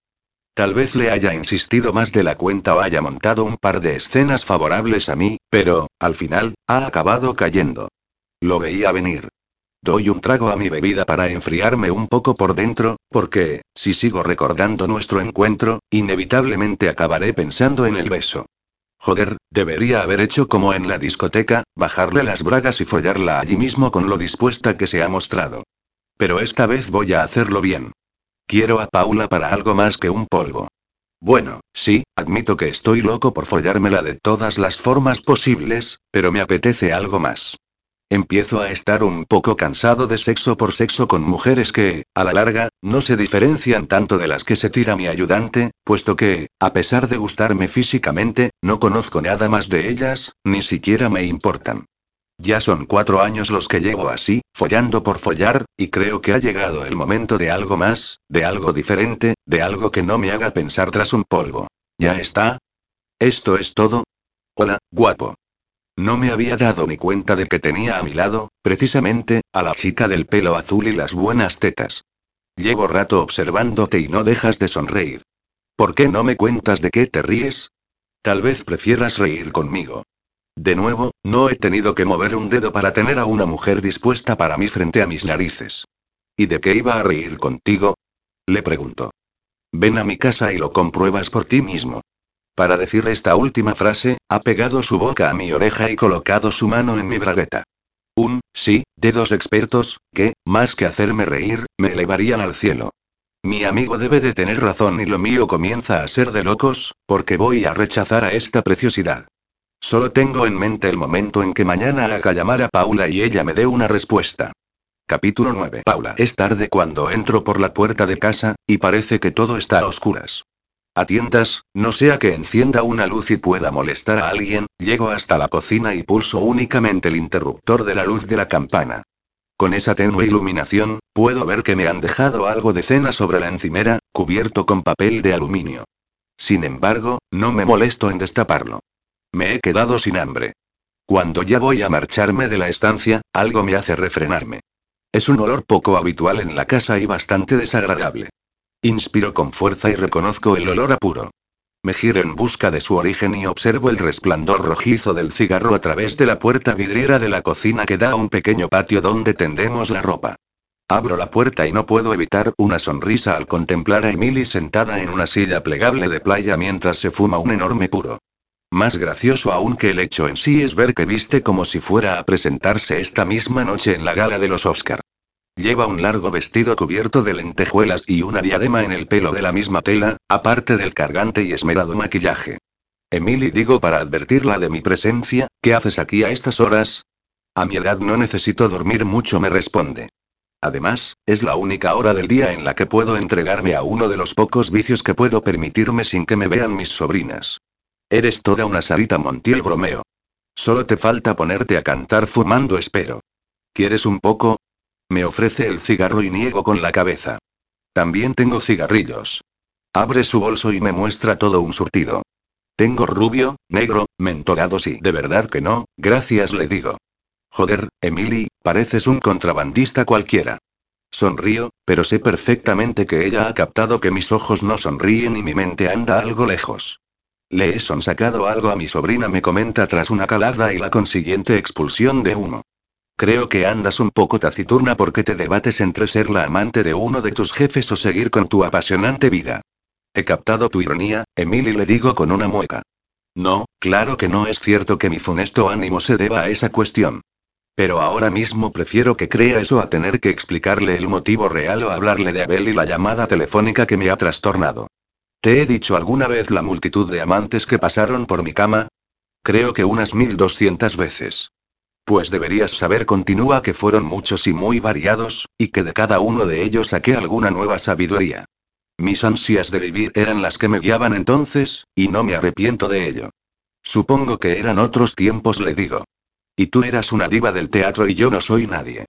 Tal vez le haya insistido más de la cuenta o haya montado un par de escenas favorables a mí, pero, al final, ha acabado cayendo. Lo veía venir. Doy un trago a mi bebida para enfriarme un poco por dentro, porque, si sigo recordando nuestro encuentro, inevitablemente acabaré pensando en el beso. Joder, debería haber hecho como en la discoteca, bajarle las bragas y follarla allí mismo con lo dispuesta que se ha mostrado. Pero esta vez voy a hacerlo bien. Quiero a Paula para algo más que un polvo. Bueno, sí, admito que estoy loco por follármela de todas las formas posibles, pero me apetece algo más. Empiezo a estar un poco cansado de sexo por sexo con mujeres que, a la larga, no se diferencian tanto de las que se tira mi ayudante, puesto que, a pesar de gustarme físicamente, no conozco nada más de ellas, ni siquiera me importan. Ya son cuatro años los que llevo así, follando por follar, y creo que ha llegado el momento de algo más, de algo diferente, de algo que no me haga pensar tras un polvo. ¿Ya está? ¿Esto es todo? Hola, guapo. No me había dado ni cuenta de que tenía a mi lado, precisamente, a la chica del pelo azul y las buenas tetas. Llevo rato observándote y no dejas de sonreír. ¿Por qué no me cuentas de qué te ríes? Tal vez prefieras reír conmigo. De nuevo, no he tenido que mover un dedo para tener a una mujer dispuesta para mí frente a mis narices. ¿Y de qué iba a reír contigo? Le pregunto. Ven a mi casa y lo compruebas por ti mismo. Para decir esta última frase, ha pegado su boca a mi oreja y colocado su mano en mi bragueta. Un, sí, dedos expertos, que, más que hacerme reír, me elevarían al cielo. Mi amigo debe de tener razón y lo mío comienza a ser de locos, porque voy a rechazar a esta preciosidad. Solo tengo en mente el momento en que mañana haga llamar a Paula y ella me dé una respuesta. Capítulo 9. Paula. Es tarde cuando entro por la puerta de casa, y parece que todo está a oscuras. A tientas, no sea que encienda una luz y pueda molestar a alguien, llego hasta la cocina y pulso únicamente el interruptor de la luz de la campana. Con esa tenue iluminación, puedo ver que me han dejado algo de cena sobre la encimera, cubierto con papel de aluminio. Sin embargo, no me molesto en destaparlo. Me he quedado sin hambre. Cuando ya voy a marcharme de la estancia, algo me hace refrenarme. Es un olor poco habitual en la casa y bastante desagradable. Inspiro con fuerza y reconozco el olor a puro. Me giro en busca de su origen y observo el resplandor rojizo del cigarro a través de la puerta vidriera de la cocina que da a un pequeño patio donde tendemos la ropa. Abro la puerta y no puedo evitar una sonrisa al contemplar a Emily sentada en una silla plegable de playa mientras se fuma un enorme puro. Más gracioso aún que el hecho en sí es ver que viste como si fuera a presentarse esta misma noche en la gala de los Oscar. Lleva un largo vestido cubierto de lentejuelas y una diadema en el pelo de la misma tela, aparte del cargante y esmerado maquillaje. Emily digo para advertirla de mi presencia, ¿qué haces aquí a estas horas? A mi edad no necesito dormir mucho, me responde. Además, es la única hora del día en la que puedo entregarme a uno de los pocos vicios que puedo permitirme sin que me vean mis sobrinas. Eres toda una Sarita Montiel bromeo. Solo te falta ponerte a cantar fumando espero. ¿Quieres un poco? Me ofrece el cigarro y niego con la cabeza. También tengo cigarrillos. Abre su bolso y me muestra todo un surtido. Tengo rubio, negro, mentolados y de verdad que no, gracias le digo. Joder, Emily, pareces un contrabandista cualquiera. Sonrío, pero sé perfectamente que ella ha captado que mis ojos no sonríen y mi mente anda algo lejos. Le he sonsacado algo a mi sobrina, me comenta tras una calada y la consiguiente expulsión de humo. Creo que andas un poco taciturna porque te debates entre ser la amante de uno de tus jefes o seguir con tu apasionante vida. He captado tu ironía, Emily le digo con una mueca. No, claro que no es cierto que mi funesto ánimo se deba a esa cuestión. Pero ahora mismo prefiero que crea eso a tener que explicarle el motivo real o hablarle de Abel y la llamada telefónica que me ha trastornado. ¿Te he dicho alguna vez la multitud de amantes que pasaron por mi cama? Creo que unas mil doscientas veces. Pues deberías saber, continúa, que fueron muchos y muy variados, y que de cada uno de ellos saqué alguna nueva sabiduría. Mis ansias de vivir eran las que me guiaban entonces, y no me arrepiento de ello. Supongo que eran otros tiempos, le digo. Y tú eras una diva del teatro y yo no soy nadie.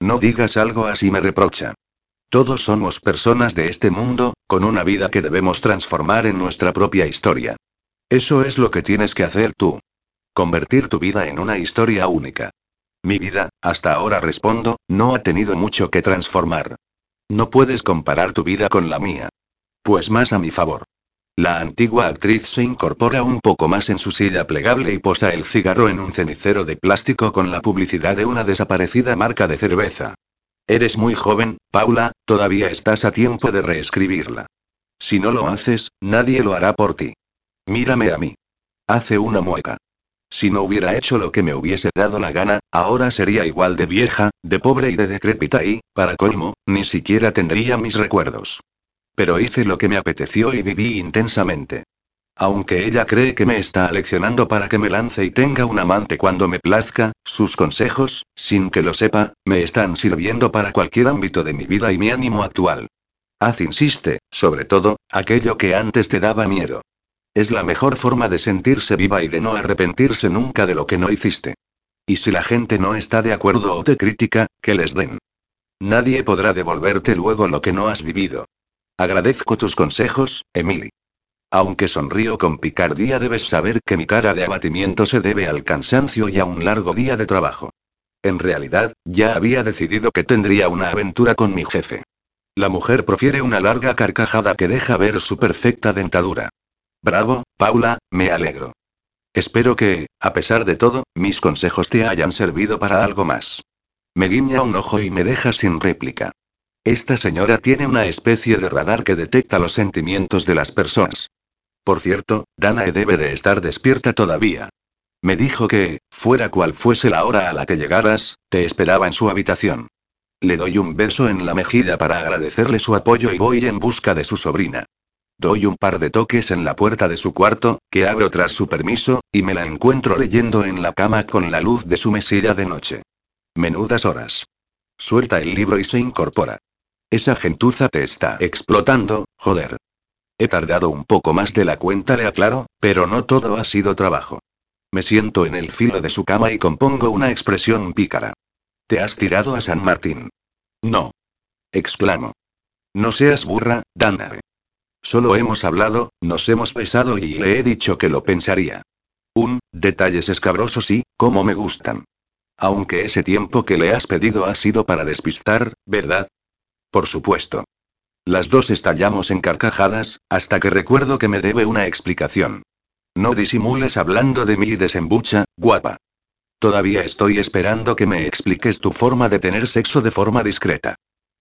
No digas algo así, me reprocha. Todos somos personas de este mundo, con una vida que debemos transformar en nuestra propia historia. Eso es lo que tienes que hacer tú. Convertir tu vida en una historia única. Mi vida, hasta ahora respondo, no ha tenido mucho que transformar. No puedes comparar tu vida con la mía. Pues más a mi favor. La antigua actriz se incorpora un poco más en su silla plegable y posa el cigarro en un cenicero de plástico con la publicidad de una desaparecida marca de cerveza. Eres muy joven, Paula, todavía estás a tiempo de reescribirla. Si no lo haces, nadie lo hará por ti. Mírame a mí. Hace una mueca. Si no hubiera hecho lo que me hubiese dado la gana, ahora sería igual de vieja, de pobre y de decrépita y, para colmo, ni siquiera tendría mis recuerdos. Pero hice lo que me apeteció y viví intensamente. Aunque ella cree que me está aleccionando para que me lance y tenga un amante cuando me plazca, sus consejos, sin que lo sepa, me están sirviendo para cualquier ámbito de mi vida y mi ánimo actual. Haz insiste, sobre todo, aquello que antes te daba miedo. Es la mejor forma de sentirse viva y de no arrepentirse nunca de lo que no hiciste. Y si la gente no está de acuerdo o te critica, que les den. Nadie podrá devolverte luego lo que no has vivido. Agradezco tus consejos, Emily. Aunque sonrío con picardía, debes saber que mi cara de abatimiento se debe al cansancio y a un largo día de trabajo. En realidad, ya había decidido que tendría una aventura con mi jefe. La mujer profiere una larga carcajada que deja ver su perfecta dentadura. Bravo, Paula, me alegro. Espero que, a pesar de todo, mis consejos te hayan servido para algo más. Me guiña un ojo y me deja sin réplica. Esta señora tiene una especie de radar que detecta los sentimientos de las personas. Por cierto, Danae debe de estar despierta todavía. Me dijo que, fuera cual fuese la hora a la que llegaras, te esperaba en su habitación. Le doy un beso en la mejilla para agradecerle su apoyo y voy en busca de su sobrina. Doy un par de toques en la puerta de su cuarto, que abro tras su permiso, y me la encuentro leyendo en la cama con la luz de su mesilla de noche. Menudas horas. Suelta el libro y se incorpora. Esa gentuza te está explotando, joder. He tardado un poco más de la cuenta, le aclaro, pero no todo ha sido trabajo. Me siento en el filo de su cama y compongo una expresión pícara. ¿Te has tirado a San Martín? No. Exclamo. No seas burra, Dana. Solo hemos hablado, nos hemos besado y le he dicho que lo pensaría. Un, detalles escabrosos y, como me gustan. Aunque ese tiempo que le has pedido ha sido para despistar, ¿verdad? Por supuesto. Las dos estallamos en carcajadas, hasta que recuerdo que me debe una explicación. No disimules hablando de mí y desembucha, guapa. Todavía estoy esperando que me expliques tu forma de tener sexo de forma discreta.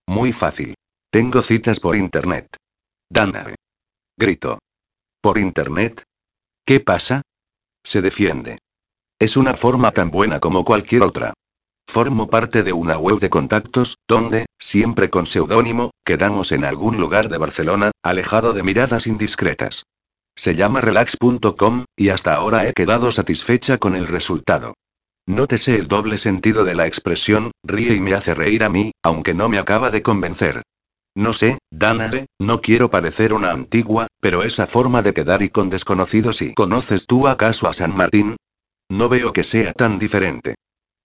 Muy fácil. Tengo citas por internet. Dana. Grito. ¿Por internet? ¿Qué pasa? Se defiende. Es una forma tan buena como cualquier otra. Formo parte de una web de contactos, donde, siempre con seudónimo, quedamos en algún lugar de Barcelona, alejado de miradas indiscretas. Se llama relax.com, y hasta ahora he quedado satisfecha con el resultado. Nótese el doble sentido de la expresión, ríe y me hace reír a mí, aunque no me acaba de convencer. No sé, Danae, no quiero parecer una antigua, pero esa forma de quedar y con desconocidos y ¿conoces tú acaso a San Martín? No veo que sea tan diferente.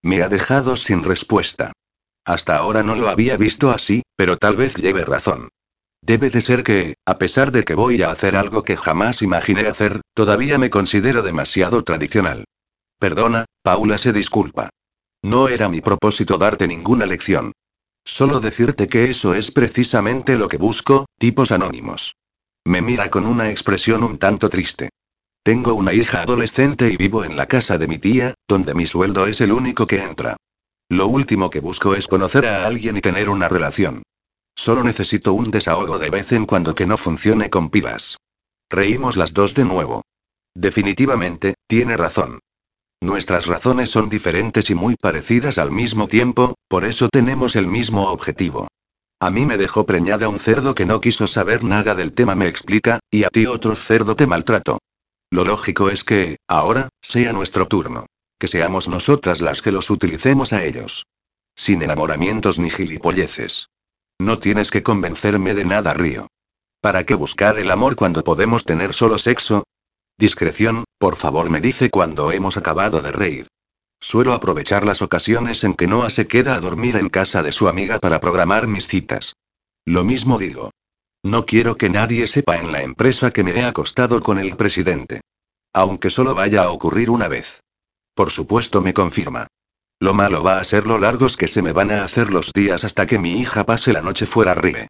Me ha dejado sin respuesta. Hasta ahora no lo había visto así, pero tal vez lleve razón. Debe de ser que, a pesar de que voy a hacer algo que jamás imaginé hacer, todavía me considero demasiado tradicional. Perdona, Paula se disculpa. No era mi propósito darte ninguna lección. Solo decirte que eso es precisamente lo que busco, tipos anónimos. Me mira con una expresión un tanto triste. Tengo una hija adolescente y vivo en la casa de mi tía, donde mi sueldo es el único que entra. Lo último que busco es conocer a alguien y tener una relación. Solo necesito un desahogo de vez en cuando que no funcione con pilas. Reímos las dos de nuevo. Definitivamente, tiene razón. Nuestras razones son diferentes y muy parecidas al mismo tiempo, por eso tenemos el mismo objetivo. A mí me dejó preñada un cerdo que no quiso saber nada del tema, me explica, y a ti otro cerdo te maltrató. Lo lógico es que, ahora, sea nuestro turno. Que seamos nosotras las que los utilicemos a ellos. Sin enamoramientos ni gilipolleces. No tienes que convencerme de nada, Río. ¿Para qué buscar el amor cuando podemos tener solo sexo? Discreción, por favor, me dice cuando hemos acabado de reír. Suelo aprovechar las ocasiones en que Noah se queda a dormir en casa de su amiga para programar mis citas. Lo mismo digo. No quiero que nadie sepa en la empresa que me he acostado con el presidente. Aunque solo vaya a ocurrir una vez. Por supuesto me confirma. Lo malo va a ser lo largos que se me van a hacer los días hasta que mi hija pase la noche fuera ríe.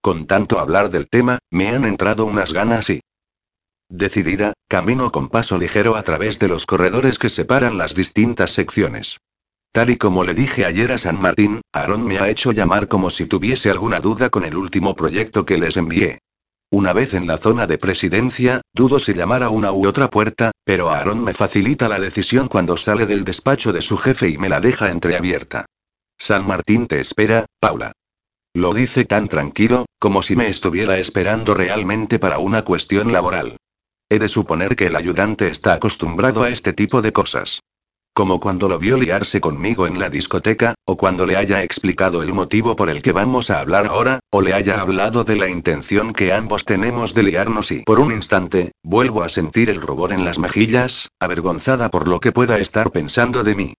Con tanto hablar del tema, me han entrado unas ganas y... Decidida, camino con paso ligero a través de los corredores que separan las distintas secciones. Tal y como le dije ayer a San Martín, Aaron me ha hecho llamar como si tuviese alguna duda con el último proyecto que les envié. Una vez en la zona de presidencia, dudo si llamar a una u otra puerta, pero Aaron me facilita la decisión cuando sale del despacho de su jefe y me la deja entreabierta. San Martín te espera, Paula. Lo dice tan tranquilo, como si me estuviera esperando realmente para una cuestión laboral. He de suponer que el ayudante está acostumbrado a este tipo de cosas. Como cuando lo vio liarse conmigo en la discoteca, o cuando le haya explicado el motivo por el que vamos a hablar ahora, o le haya hablado de la intención que ambos tenemos de liarnos y por un instante, vuelvo a sentir el rubor en las mejillas, avergonzada por lo que pueda estar pensando de mí.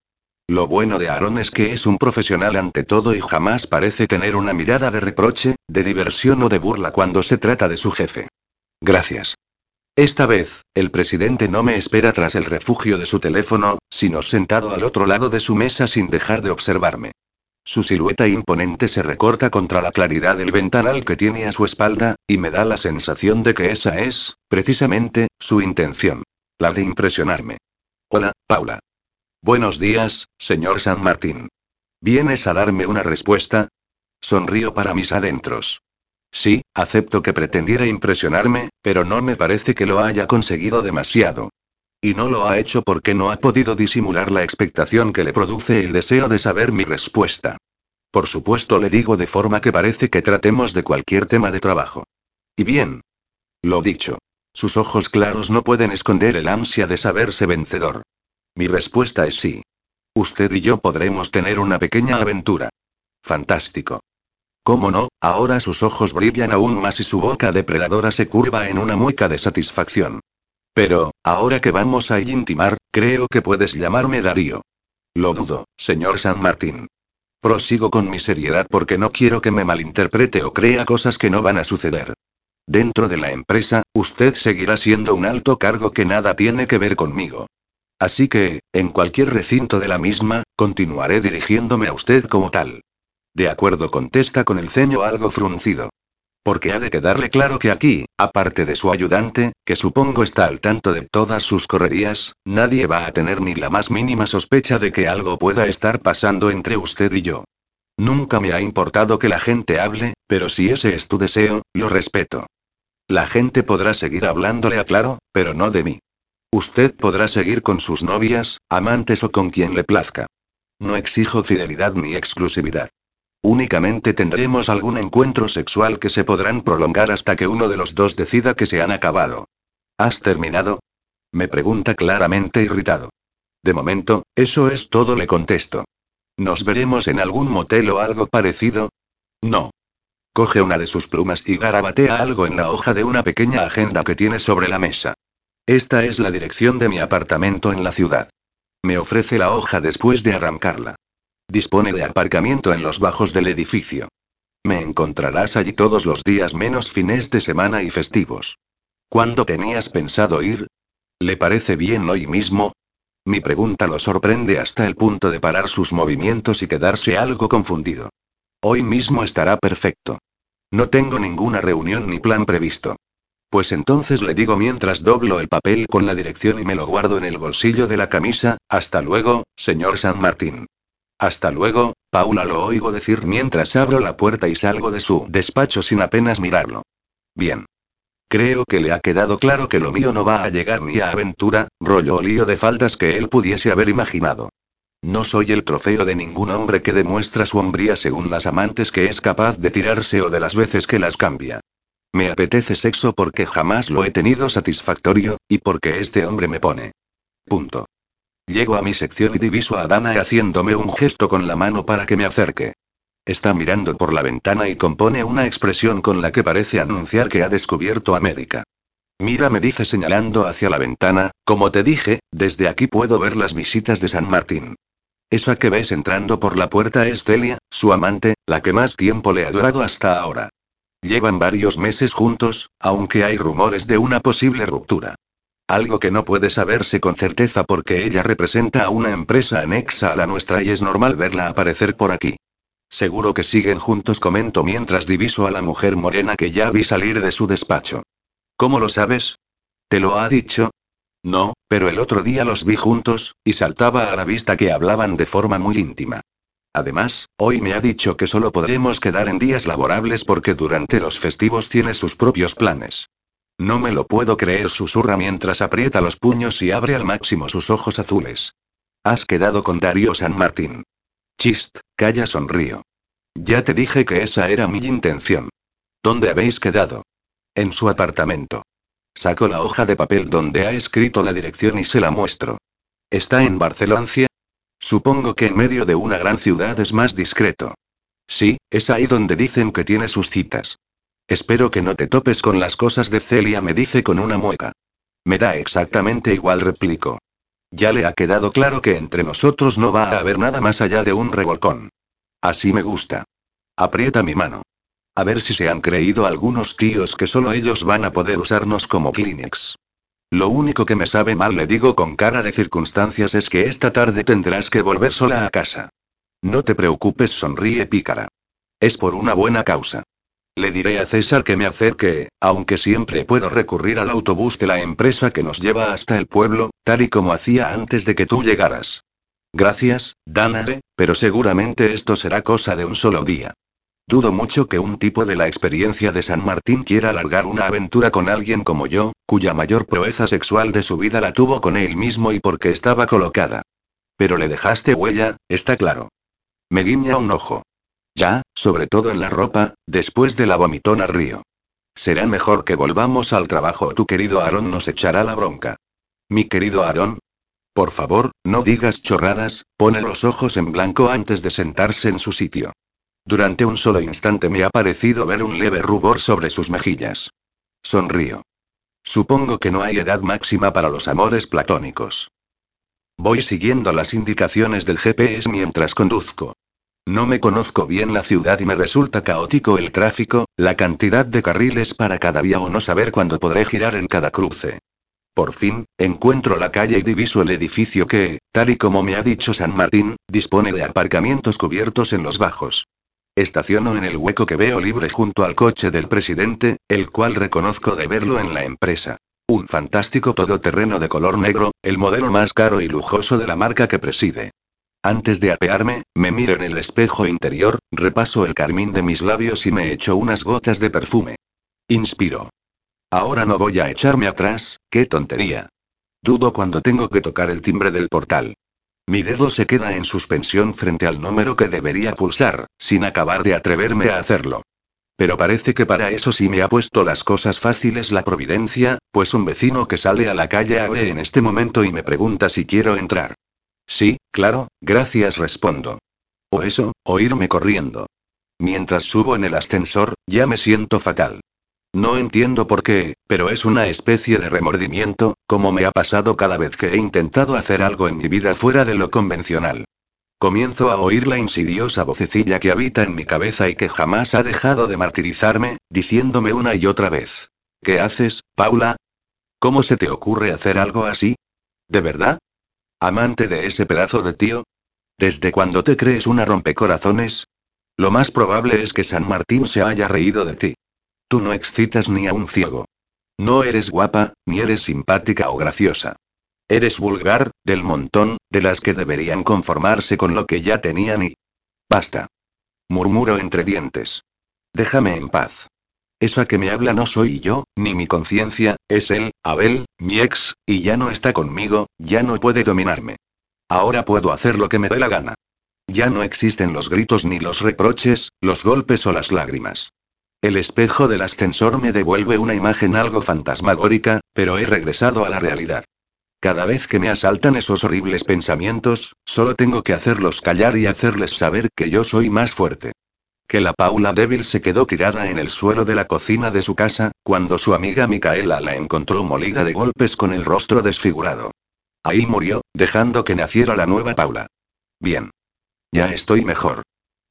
Lo bueno de Aaron es que es un profesional ante todo y jamás parece tener una mirada de reproche, de diversión o de burla cuando se trata de su jefe. Gracias. Esta vez, el presidente no me espera tras el refugio de su teléfono, sino sentado al otro lado de su mesa sin dejar de observarme. Su silueta imponente se recorta contra la claridad del ventanal que tiene a su espalda, y me da la sensación de que esa es, precisamente, su intención. La de impresionarme. Hola, Paula. Buenos días, señor San Martín. ¿Vienes a darme una respuesta? Sonrío para mis adentros. Sí, acepto que pretendiera impresionarme, pero no me parece que lo haya conseguido demasiado. Y no lo ha hecho porque no ha podido disimular la expectación que le produce el deseo de saber mi respuesta. Por supuesto le digo de forma que parece que tratemos de cualquier tema de trabajo. Y bien. Lo dicho. Sus ojos claros no pueden esconder el ansia de saberse vencedor. Mi respuesta es sí. Usted y yo podremos tener una pequeña aventura. Fantástico. ¿Cómo no? Ahora sus ojos brillan aún más y su boca depredadora se curva en una mueca de satisfacción. Pero, ahora que vamos a intimar, creo que puedes llamarme Darío. Lo dudo, señor San Martín. Prosigo con mi seriedad porque no quiero que me malinterprete o crea cosas que no van a suceder. Dentro de la empresa, usted seguirá siendo un alto cargo que nada tiene que ver conmigo. Así que, en cualquier recinto de la misma, continuaré dirigiéndome a usted como tal. De acuerdo, contesta con el ceño algo fruncido. Porque ha de quedarle claro que aquí, aparte de su ayudante, que supongo está al tanto de todas sus correrías, nadie va a tener ni la más mínima sospecha de que algo pueda estar pasando entre usted y yo. Nunca me ha importado que la gente hable, pero si ese es tu deseo, lo respeto. La gente podrá seguir hablándole a claro, pero no de mí. Usted podrá seguir con sus novias, amantes o con quien le plazca. No exijo fidelidad ni exclusividad. Únicamente tendremos algún encuentro sexual que se podrán prolongar hasta que uno de los dos decida que se han acabado. ¿Has terminado? Me pregunta claramente irritado. De momento, eso es todo, le contesto. ¿Nos veremos en algún motel o algo parecido? No. Coge una de sus plumas y garabatea algo en la hoja de una pequeña agenda que tiene sobre la mesa. Esta es la dirección de mi apartamento en la ciudad. Me ofrece la hoja después de arrancarla. Dispone de aparcamiento en los bajos del edificio. Me encontrarás allí todos los días menos fines de semana y festivos. ¿Cuándo tenías pensado ir? ¿Le parece bien hoy mismo? Mi pregunta lo sorprende hasta el punto de parar sus movimientos y quedarse algo confundido. Hoy mismo estará perfecto. No tengo ninguna reunión ni plan previsto. Pues entonces le digo mientras doblo el papel con la dirección y me lo guardo en el bolsillo de la camisa, hasta luego, señor San Martín. Hasta luego, Paula lo oigo decir mientras abro la puerta y salgo de su despacho sin apenas mirarlo. Bien. Creo que le ha quedado claro que lo mío no va a llegar ni a aventura, rollo o lío de faltas que él pudiese haber imaginado. No soy el trofeo de ningún hombre que demuestra su hombría según las amantes que es capaz de tirarse o de las veces que las cambia. Me apetece sexo porque jamás lo he tenido satisfactorio, y porque este hombre me pone. Punto. Llego a mi sección y diviso a Dana haciéndome un gesto con la mano para que me acerque. Está mirando por la ventana y compone una expresión con la que parece anunciar que ha descubierto América. Mira, me dice señalando hacia la ventana, como te dije, desde aquí puedo ver las visitas de San Martín. Esa que ves entrando por la puerta es Celia, su amante, la que más tiempo le ha durado hasta ahora. Llevan varios meses juntos, aunque hay rumores de una posible ruptura. Algo que no puede saberse con certeza porque ella representa a una empresa anexa a la nuestra y es normal verla aparecer por aquí. Seguro que siguen juntos, comento mientras diviso a la mujer morena que ya vi salir de su despacho. ¿Cómo lo sabes? ¿Te lo ha dicho? No, pero el otro día los vi juntos, y saltaba a la vista que hablaban de forma muy íntima. Además, hoy me ha dicho que solo podremos quedar en días laborables porque durante los festivos tiene sus propios planes. No me lo puedo creer, susurra mientras aprieta los puños y abre al máximo sus ojos azules. Has quedado con Darío San Martín. Chist, calla, sonrío. Ya te dije que esa era mi intención. ¿Dónde habéis quedado? En su apartamento. Saco la hoja de papel donde ha escrito la dirección y se la muestro. ¿Está en Barcelona? Supongo que en medio de una gran ciudad es más discreto. Sí, es ahí donde dicen que tiene sus citas. Espero que no te topes con las cosas de Celia, me dice con una mueca. Me da exactamente igual, replico. Ya le ha quedado claro que entre nosotros no va a haber nada más allá de un revolcón. Así me gusta. Aprieta mi mano. A ver si se han creído algunos tíos que solo ellos van a poder usarnos como Kleenex. Lo único que me sabe mal, le digo con cara de circunstancias, es que esta tarde tendrás que volver sola a casa. No te preocupes, sonríe pícara. Es por una buena causa. Le diré a César que me acerque, aunque siempre puedo recurrir al autobús de la empresa que nos lleva hasta el pueblo, tal y como hacía antes de que tú llegaras. Gracias, Danae, pero seguramente esto será cosa de un solo día. Dudo mucho que un tipo de la experiencia de San Martín quiera alargar una aventura con alguien como yo, cuya mayor proeza sexual de su vida la tuvo con él mismo y porque estaba colocada. Pero le dejaste huella, está claro. Me guiña un ojo. Ya, sobre todo en la ropa, después de la vomitona río. Será mejor que volvamos al trabajo tu querido Aarón nos echará la bronca. Mi querido Aarón. Por favor, no digas chorradas, pone los ojos en blanco antes de sentarse en su sitio. Durante un solo instante me ha parecido ver un leve rubor sobre sus mejillas. Sonrío. Supongo que no hay edad máxima para los amores platónicos. Voy siguiendo las indicaciones del GPS mientras conduzco. No me conozco bien la ciudad y me resulta caótico el tráfico, la cantidad de carriles para cada vía o no saber cuándo podré girar en cada cruce. Por fin, encuentro la calle y diviso el edificio que, tal y como me ha dicho San Martín, dispone de aparcamientos cubiertos en los bajos. Estaciono en el hueco que veo libre junto al coche del presidente, el cual reconozco de verlo en la empresa. Un fantástico todoterreno de color negro, el modelo más caro y lujoso de la marca que preside. Antes de apearme, me miro en el espejo interior, repaso el carmín de mis labios y me echo unas gotas de perfume. Inspiro. Ahora no voy a echarme atrás, qué tontería. Dudo cuando tengo que tocar el timbre del portal. Mi dedo se queda en suspensión frente al número que debería pulsar, sin acabar de atreverme a hacerlo. Pero parece que para eso sí me ha puesto las cosas fáciles la providencia, pues un vecino que sale a la calle abre en este momento y me pregunta si quiero entrar. Sí, claro, gracias respondo. O eso, o irme corriendo. Mientras subo en el ascensor, ya me siento fatal. No entiendo por qué, pero es una especie de remordimiento, como me ha pasado cada vez que he intentado hacer algo en mi vida fuera de lo convencional. Comienzo a oír la insidiosa vocecilla que habita en mi cabeza y que jamás ha dejado de martirizarme, diciéndome una y otra vez. ¿Qué haces, Paula? ¿Cómo se te ocurre hacer algo así? ¿De verdad? ¿Amante de ese pedazo de tío? ¿Desde cuándo te crees una rompecorazones? Lo más probable es que San Martín se haya reído de ti. Tú no excitas ni a un ciego. No eres guapa, ni eres simpática o graciosa. Eres vulgar, del montón, de las que deberían conformarse con lo que ya tenían y... Basta. Murmuro entre dientes. Déjame en paz. Esa que me habla no soy yo, ni mi conciencia, es él, Abel, mi ex, y ya no está conmigo, ya no puede dominarme. Ahora puedo hacer lo que me dé la gana. Ya no existen los gritos ni los reproches, los golpes o las lágrimas. El espejo del ascensor me devuelve una imagen algo fantasmagórica, pero he regresado a la realidad. Cada vez que me asaltan esos horribles pensamientos, solo tengo que hacerlos callar y hacerles saber que yo soy más fuerte. Que la Paula débil se quedó tirada en el suelo de la cocina de su casa, cuando su amiga Micaela la encontró molida de golpes con el rostro desfigurado. Ahí murió, dejando que naciera la nueva Paula. Bien. Ya estoy mejor.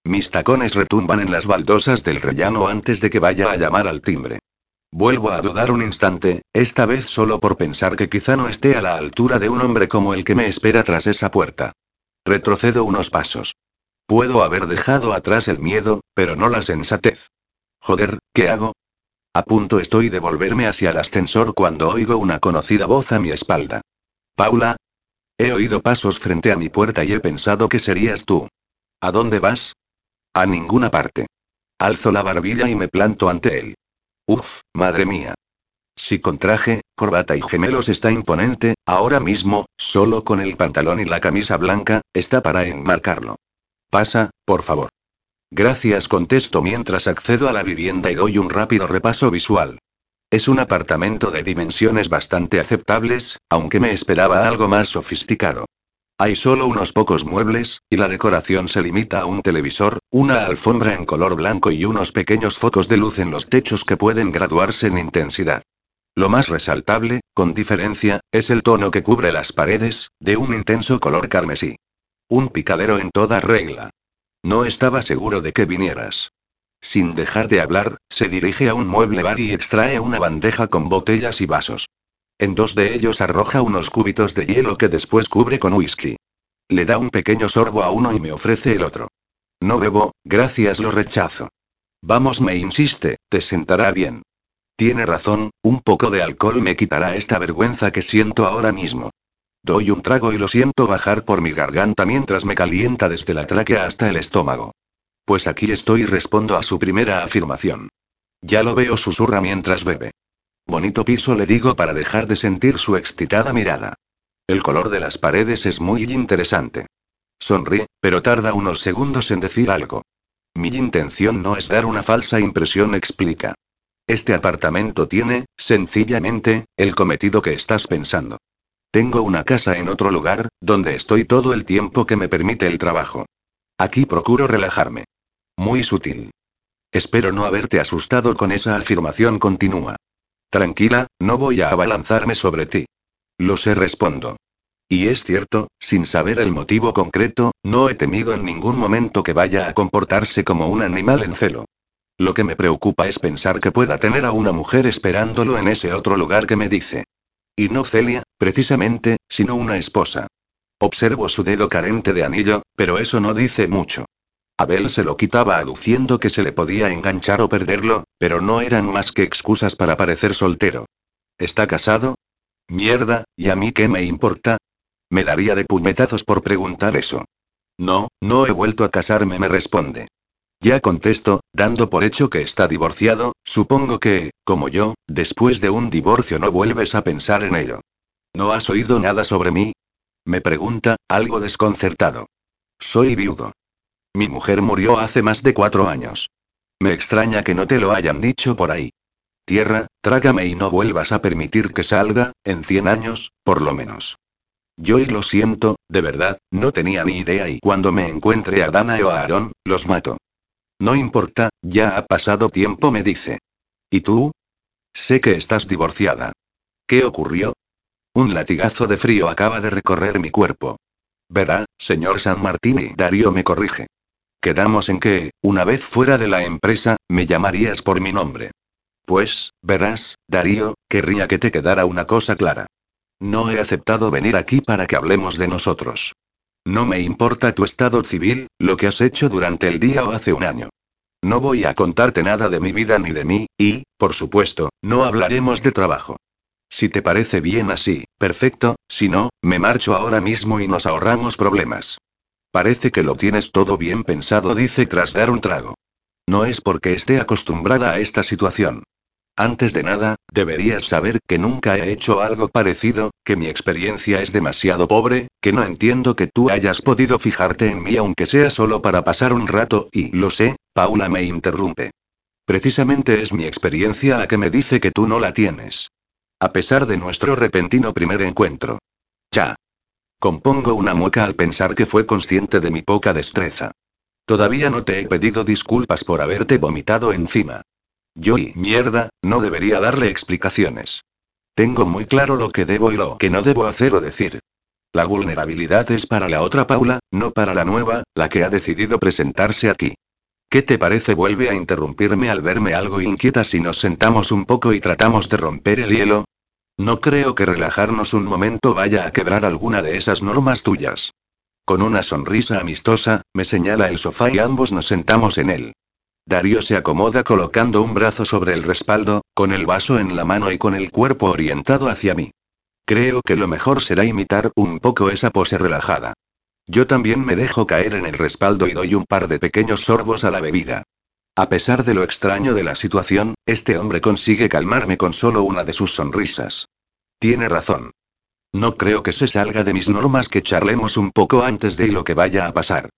Mis tacones retumban en las baldosas del rellano antes de que vaya a llamar al timbre. Vuelvo a dudar un instante, esta vez solo por pensar que quizá no esté a la altura de un hombre como el que me espera tras esa puerta. Retrocedo unos pasos. Puedo haber dejado atrás el miedo, pero no la sensatez. Joder, ¿qué hago? A punto estoy de volverme hacia el ascensor cuando oigo una conocida voz a mi espalda. Paula, He oído pasos frente a mi puerta y he pensado que serías tú. ¿A dónde vas? A ninguna parte. Alzo la barbilla y me planto ante él. Uf, madre mía. Si con traje, corbata y gemelos está imponente, ahora mismo, solo con el pantalón y la camisa blanca, está para enmarcarlo. Pasa, por favor. Gracias, contesto mientras accedo a la vivienda y doy un rápido repaso visual. Es un apartamento de dimensiones bastante aceptables, aunque me esperaba algo más sofisticado. Hay solo unos pocos muebles, y la decoración se limita a un televisor, una alfombra en color blanco y unos pequeños focos de luz en los techos que pueden graduarse en intensidad. Lo más resaltable, con diferencia, es el tono que cubre las paredes, de un intenso color carmesí. Un picadero en toda regla. No estaba seguro de que vinieras. Sin dejar de hablar, se dirige a un mueble bar y extrae una bandeja con botellas y vasos. En dos de ellos arroja unos cúbitos de hielo que después cubre con whisky. Le da un pequeño sorbo a uno y me ofrece el otro. No bebo, gracias, lo rechazo. Vamos, me insiste, te sentará bien. Tiene razón, un poco de alcohol me quitará esta vergüenza que siento ahora mismo. Doy un trago y lo siento bajar por mi garganta mientras me calienta desde la tráquea hasta el estómago. Pues aquí estoy, respondo a su primera afirmación. Ya lo veo, susurra mientras bebe. Bonito piso, le digo para dejar de sentir su excitada mirada. El color de las paredes es muy interesante. Sonríe, pero tarda unos segundos en decir algo. Mi intención no es dar una falsa impresión, explica. Este apartamento tiene, sencillamente, el cometido que estás pensando. Tengo una casa en otro lugar, donde estoy todo el tiempo que me permite el trabajo. Aquí procuro relajarme. Muy sutil. Espero no haberte asustado con esa afirmación continua. Tranquila, no voy a abalanzarme sobre ti. Lo sé, respondo. Y es cierto, sin saber el motivo concreto, no he temido en ningún momento que vaya a comportarse como un animal en celo. Lo que me preocupa es pensar que pueda tener a una mujer esperándolo en ese otro lugar que me dice. Y no Celia, precisamente, sino una esposa. Observo su dedo carente de anillo, pero eso no dice mucho. Abel se lo quitaba aduciendo que se le podía enganchar o perderlo, pero no eran más que excusas para parecer soltero. ¿Está casado? Mierda, ¿y a mí qué me importa? Me daría de puñetazos por preguntar eso. No, no he vuelto a casarme, me responde. Ya contesto, dando por hecho que está divorciado, supongo que, como yo, después de un divorcio no vuelves a pensar en ello. ¿No has oído nada sobre mí? Me pregunta, algo desconcertado. Soy viudo. Mi mujer murió hace más de cuatro años. Me extraña que no te lo hayan dicho por ahí. Tierra, trágame y no vuelvas a permitir que salga, en cien años, por lo menos. Yo y lo siento, de verdad, no tenía ni idea y cuando me encuentre a Dana o a Aaron, los mato. No importa, ya ha pasado tiempo, me dice. ¿Y tú? Sé que estás divorciada. ¿Qué ocurrió? Un latigazo de frío acaba de recorrer mi cuerpo. Verá, señor San Martín y Darío me corrige. Quedamos en que, una vez fuera de la empresa, me llamarías por mi nombre. Pues, verás, Darío, querría que te quedara una cosa clara. No he aceptado venir aquí para que hablemos de nosotros. No me importa tu estado civil, lo que has hecho durante el día o hace un año. No voy a contarte nada de mi vida ni de mí, y, por supuesto, no hablaremos de trabajo. Si te parece bien así, perfecto, si no, me marcho ahora mismo y nos ahorramos problemas. Parece que lo tienes todo bien pensado, dice tras dar un trago. No es porque esté acostumbrada a esta situación. Antes de nada, deberías saber que nunca he hecho algo parecido, que mi experiencia es demasiado pobre, que no entiendo que tú hayas podido fijarte en mí aunque sea solo para pasar un rato, y lo sé, Paula me interrumpe. Precisamente es mi experiencia la que me dice que tú no la tienes. A pesar de nuestro repentino primer encuentro. Ya. Compongo una mueca al pensar que fue consciente de mi poca destreza. Todavía no te he pedido disculpas por haberte vomitado encima. Yo y mierda, no debería darle explicaciones. Tengo muy claro lo que debo y lo que no debo hacer o decir. La vulnerabilidad es para la otra Paula, no para la nueva, la que ha decidido presentarse aquí. ¿Qué te parece? Vuelve a interrumpirme al verme algo inquieta si nos sentamos un poco y tratamos de romper el hielo. No creo que relajarnos un momento vaya a quebrar alguna de esas normas tuyas. Con una sonrisa amistosa, me señala el sofá y ambos nos sentamos en él. Darío se acomoda colocando un brazo sobre el respaldo, con el vaso en la mano y con el cuerpo orientado hacia mí. Creo que lo mejor será imitar un poco esa pose relajada. Yo también me dejo caer en el respaldo y doy un par de pequeños sorbos a la bebida. A pesar de lo extraño de la situación, este hombre consigue calmarme con solo una de sus sonrisas. Tiene razón. No creo que se salga de mis normas que charlemos un poco antes de lo que vaya a pasar.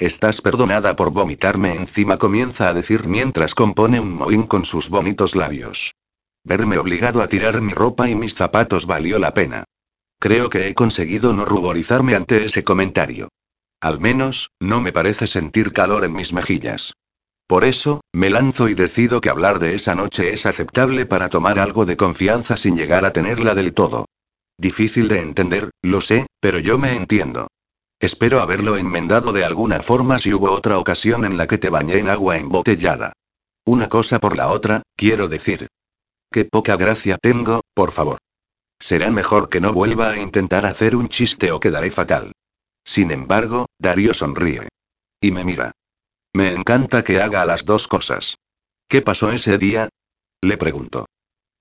Estás perdonada por vomitarme encima, comienza a decir mientras compone un mohín con sus bonitos labios. Verme obligado a tirar mi ropa y mis zapatos valió la pena. Creo que he conseguido no ruborizarme ante ese comentario. Al menos, no me parece sentir calor en mis mejillas. Por eso, me lanzo y decido que hablar de esa noche es aceptable para tomar algo de confianza sin llegar a tenerla del todo. Difícil de entender, lo sé, pero yo me entiendo. Espero haberlo enmendado de alguna forma si hubo otra ocasión en la que te bañé en agua embotellada. Una cosa por la otra, quiero decir. Qué poca gracia tengo, por favor. Será mejor que no vuelva a intentar hacer un chiste o quedaré fatal. Sin embargo, Darío sonríe. Y me mira. Me encanta que haga las dos cosas. ¿Qué pasó ese día? Le pregunto.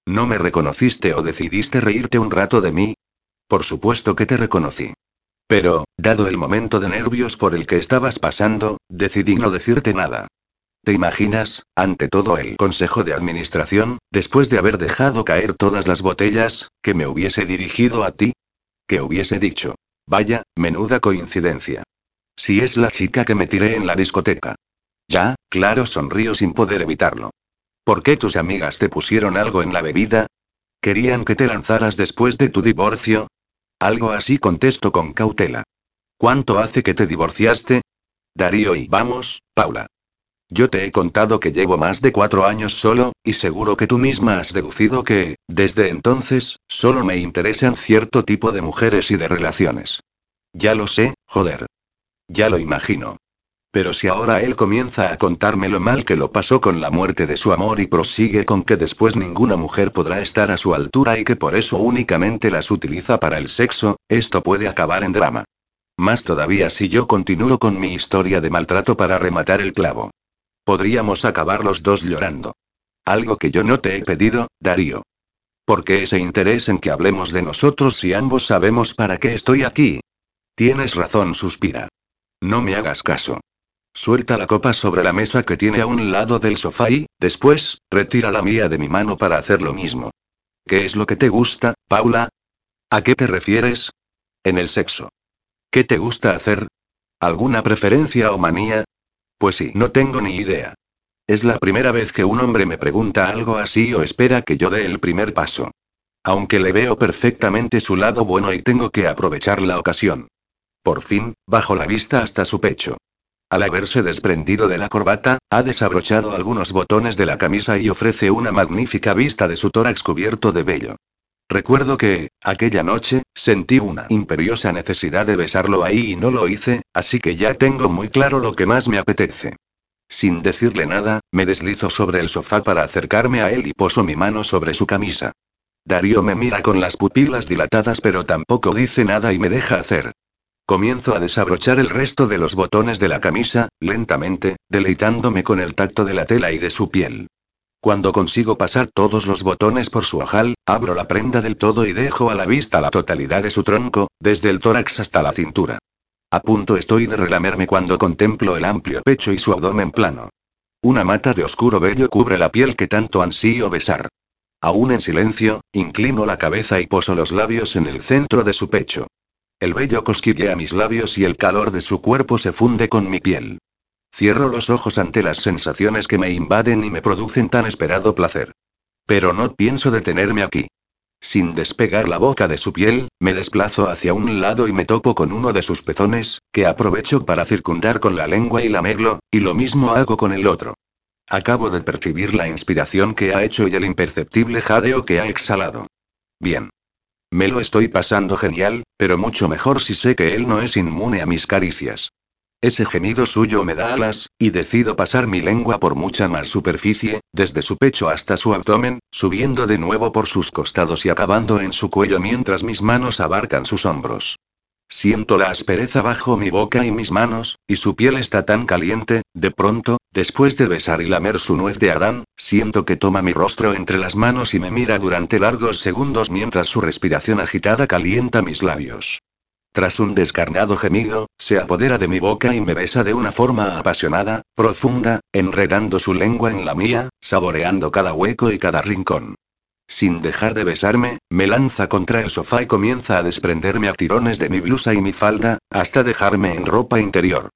¿No me reconociste o decidiste reírte un rato de mí? Por supuesto que te reconocí. Pero, dado el momento de nervios por el que estabas pasando, decidí no decirte nada. ¿Te imaginas, ante todo el Consejo de Administración, después de haber dejado caer todas las botellas, que me hubiese dirigido a ti? Que hubiese dicho, vaya, menuda coincidencia. Si es la chica que me tiré en la discoteca. Ya, claro, sonrío sin poder evitarlo. ¿Por qué tus amigas te pusieron algo en la bebida? ¿Querían que te lanzaras después de tu divorcio? Algo así contesto con cautela. ¿Cuánto hace que te divorciaste? Darío y vamos, Paula. Yo te he contado que llevo más de cuatro años solo, y seguro que tú misma has deducido que, desde entonces, solo me interesan cierto tipo de mujeres y de relaciones. Ya lo sé, joder. Ya lo imagino. Pero si ahora él comienza a contarme lo mal que lo pasó con la muerte de su amor y prosigue con que después ninguna mujer podrá estar a su altura y que por eso únicamente las utiliza para el sexo, esto puede acabar en drama. Más todavía si yo continúo con mi historia de maltrato para rematar el clavo. Podríamos acabar los dos llorando. Algo que yo no te he pedido, Darío. ¿Por qué ese interés en que hablemos de nosotros si ambos sabemos para qué estoy aquí? Tienes razón, suspira. No me hagas caso. Suelta la copa sobre la mesa que tiene a un lado del sofá y, después, retira la mía de mi mano para hacer lo mismo. ¿Qué es lo que te gusta, Paula? ¿A qué te refieres? En el sexo. ¿Qué te gusta hacer? ¿Alguna preferencia o manía? Pues sí, no tengo ni idea. Es la primera vez que un hombre me pregunta algo así o espera que yo dé el primer paso. Aunque le veo perfectamente su lado bueno y tengo que aprovechar la ocasión. Por fin, bajo la vista hasta su pecho. Al haberse desprendido de la corbata, ha desabrochado algunos botones de la camisa y ofrece una magnífica vista de su tórax cubierto de vello. Recuerdo que, aquella noche, sentí una imperiosa necesidad de besarlo ahí y no lo hice, así que ya tengo muy claro lo que más me apetece. Sin decirle nada, me deslizo sobre el sofá para acercarme a él y poso mi mano sobre su camisa. Darío me mira con las pupilas dilatadas pero tampoco dice nada y me deja hacer. Comienzo a desabrochar el resto de los botones de la camisa, lentamente, deleitándome con el tacto de la tela y de su piel. Cuando consigo pasar todos los botones por su ojal, abro la prenda del todo y dejo a la vista la totalidad de su tronco, desde el tórax hasta la cintura. A punto estoy de relamerme cuando contemplo el amplio pecho y su abdomen plano. Una mata de oscuro vello cubre la piel que tanto ansío besar. Aún en silencio, inclino la cabeza y poso los labios en el centro de su pecho. El vello cosquillea mis labios y el calor de su cuerpo se funde con mi piel. Cierro los ojos ante las sensaciones que me invaden y me producen tan esperado placer. Pero no pienso detenerme aquí. Sin despegar la boca de su piel, me desplazo hacia un lado y me topo con uno de sus pezones, que aprovecho para circundar con la lengua y lamerlo, y lo mismo hago con el otro. Acabo de percibir la inspiración que ha hecho y el imperceptible jadeo que ha exhalado. Bien. Me lo estoy pasando genial, pero mucho mejor si sé que él no es inmune a mis caricias. Ese gemido suyo me da alas, y decido pasar mi lengua por mucha más superficie, desde su pecho hasta su abdomen, subiendo de nuevo por sus costados y acabando en su cuello mientras mis manos abarcan sus hombros. Siento la aspereza bajo mi boca y mis manos, y su piel está tan caliente, de pronto, después de besar y lamer su nuez de Adán, siento que toma mi rostro entre las manos y me mira durante largos segundos mientras su respiración agitada calienta mis labios. Tras un descarnado gemido, se apodera de mi boca y me besa de una forma apasionada, profunda, enredando su lengua en la mía, saboreando cada hueco y cada rincón. Sin dejar de besarme, me lanza contra el sofá y comienza a desprenderme a tirones de mi blusa y mi falda, hasta dejarme en ropa interior.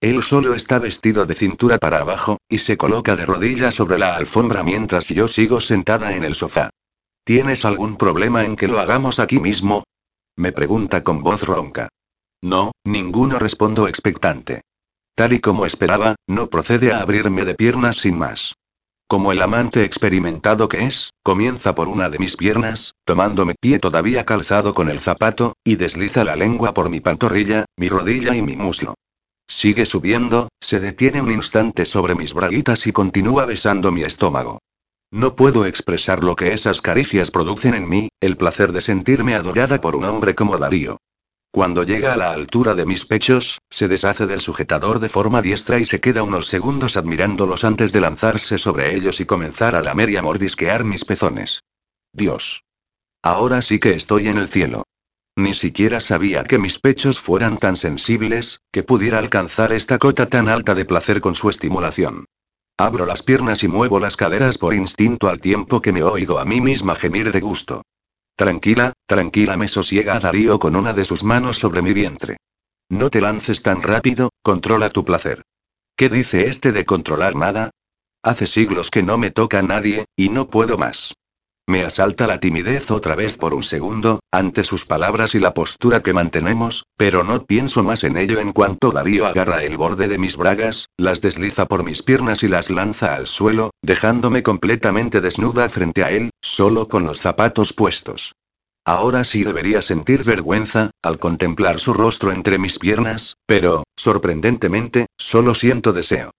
Él solo está vestido de cintura para abajo, y se coloca de rodillas sobre la alfombra mientras yo sigo sentada en el sofá. ¿Tienes algún problema en que lo hagamos aquí mismo? Me pregunta con voz ronca. No, ninguno respondo expectante. Tal y como esperaba, no procede a abrirme de piernas sin más. Como el amante experimentado que es, comienza por una de mis piernas, tomando mi pie todavía calzado con el zapato, y desliza la lengua por mi pantorrilla, mi rodilla y mi muslo. Sigue subiendo, se detiene un instante sobre mis braguitas y continúa besando mi estómago. No puedo expresar lo que esas caricias producen en mí, el placer de sentirme adorada por un hombre como Darío. Cuando llega a la altura de mis pechos, se deshace del sujetador de forma diestra y se queda unos segundos admirándolos antes de lanzarse sobre ellos y comenzar a lamer y a mordisquear mis pezones. Dios. Ahora sí que estoy en el cielo. Ni siquiera sabía que mis pechos fueran tan sensibles, que pudiera alcanzar esta cota tan alta de placer con su estimulación. Abro las piernas y muevo las caderas por instinto al tiempo que me oigo a mí misma gemir de gusto. Tranquila, tranquila, me sosiega Darío con una de sus manos sobre mi vientre. No te lances tan rápido, controla tu placer. ¿Qué dice este de controlar nada? Hace siglos que no me toca a nadie, y no puedo más. Me asalta la timidez otra vez por un segundo, ante sus palabras y la postura que mantenemos, pero no pienso más en ello en cuanto Darío agarra el borde de mis bragas, las desliza por mis piernas y las lanza al suelo, dejándome completamente desnuda frente a él, solo con los zapatos puestos. Ahora sí debería sentir vergüenza, al contemplar su rostro entre mis piernas, pero, sorprendentemente, solo siento deseo.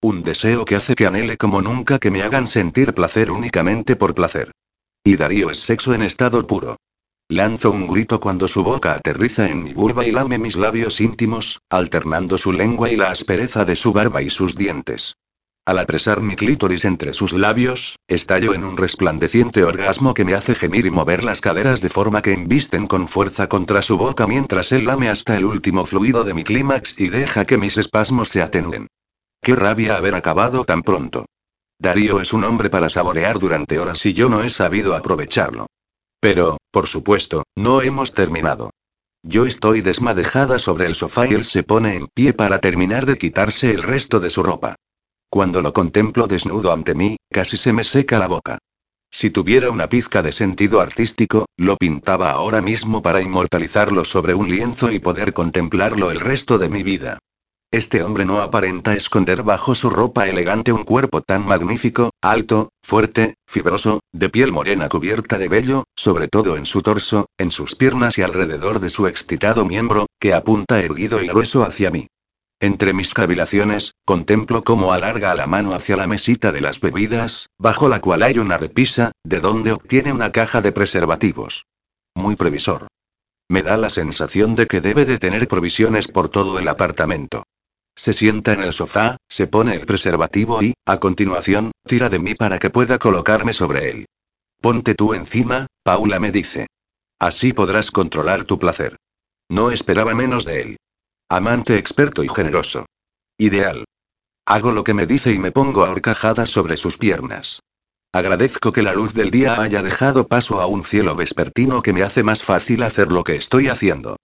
Un deseo que hace que anhele como nunca que me hagan sentir placer únicamente por placer. Y Darío es sexo en estado puro. Lanzo un grito cuando su boca aterriza en mi vulva y lame mis labios íntimos, alternando su lengua y la aspereza de su barba y sus dientes. Al apresar mi clítoris entre sus labios, estallo en un resplandeciente orgasmo que me hace gemir y mover las caderas de forma que embisten con fuerza contra su boca mientras él lame hasta el último fluido de mi clímax y deja que mis espasmos se atenúen. Qué rabia haber acabado tan pronto. Darío es un hombre para saborear durante horas y yo no he sabido aprovecharlo. Pero, por supuesto, no hemos terminado. Yo estoy desmadejada sobre el sofá y él se pone en pie para terminar de quitarse el resto de su ropa. Cuando lo contemplo desnudo ante mí, casi se me seca la boca. Si tuviera una pizca de sentido artístico, lo pintaba ahora mismo para inmortalizarlo sobre un lienzo y poder contemplarlo el resto de mi vida. Este hombre no aparenta esconder bajo su ropa elegante un cuerpo tan magnífico, alto, fuerte, fibroso, de piel morena cubierta de vello, sobre todo en su torso, en sus piernas y alrededor de su excitado miembro, que apunta erguido y grueso hacia mí. Entre mis cavilaciones, contemplo cómo alarga la mano hacia la mesita de las bebidas, bajo la cual hay una repisa, de donde obtiene una caja de preservativos. Muy previsor. Me da la sensación de que debe de tener provisiones por todo el apartamento. Se sienta en el sofá, se pone el preservativo y, a continuación, tira de mí para que pueda colocarme sobre él. Ponte tú encima, Paula me dice. Así podrás controlar tu placer. No esperaba menos de él. Amante experto y generoso. Ideal. Hago lo que me dice y me pongo a horcajadas sobre sus piernas. Agradezco que la luz del día haya dejado paso a un cielo vespertino que me hace más fácil hacer lo que estoy haciendo.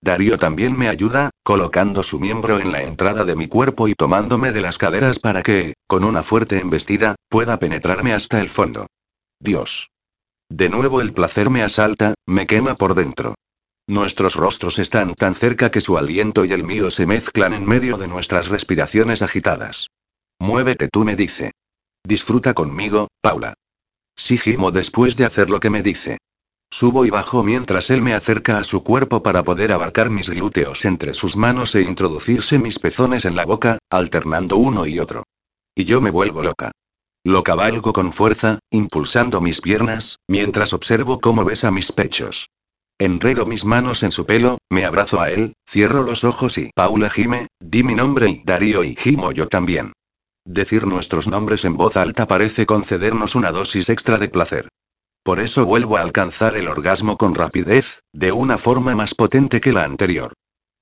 Darío también me ayuda, colocando su miembro en la entrada de mi cuerpo y tomándome de las caderas para que, con una fuerte embestida, pueda penetrarme hasta el fondo. Dios. De nuevo el placer me asalta, me quema por dentro. Nuestros rostros están tan cerca que su aliento y el mío se mezclan en medio de nuestras respiraciones agitadas. Muévete tú, me dice. Disfruta conmigo, Paula. Sí gimo después de hacer lo que me dice. Subo y bajo mientras él me acerca a su cuerpo para poder abarcar mis glúteos entre sus manos e introducirse mis pezones en la boca, alternando uno y otro. Y yo me vuelvo loca. Lo cabalgo con fuerza, impulsando mis piernas, mientras observo cómo besa mis pechos. Enredo mis manos en su pelo, me abrazo a él, cierro los ojos y Paula gime, di mi nombre y Darío y gimo yo también. Decir nuestros nombres en voz alta parece concedernos una dosis extra de placer. Por eso vuelvo a alcanzar el orgasmo con rapidez, de una forma más potente que la anterior.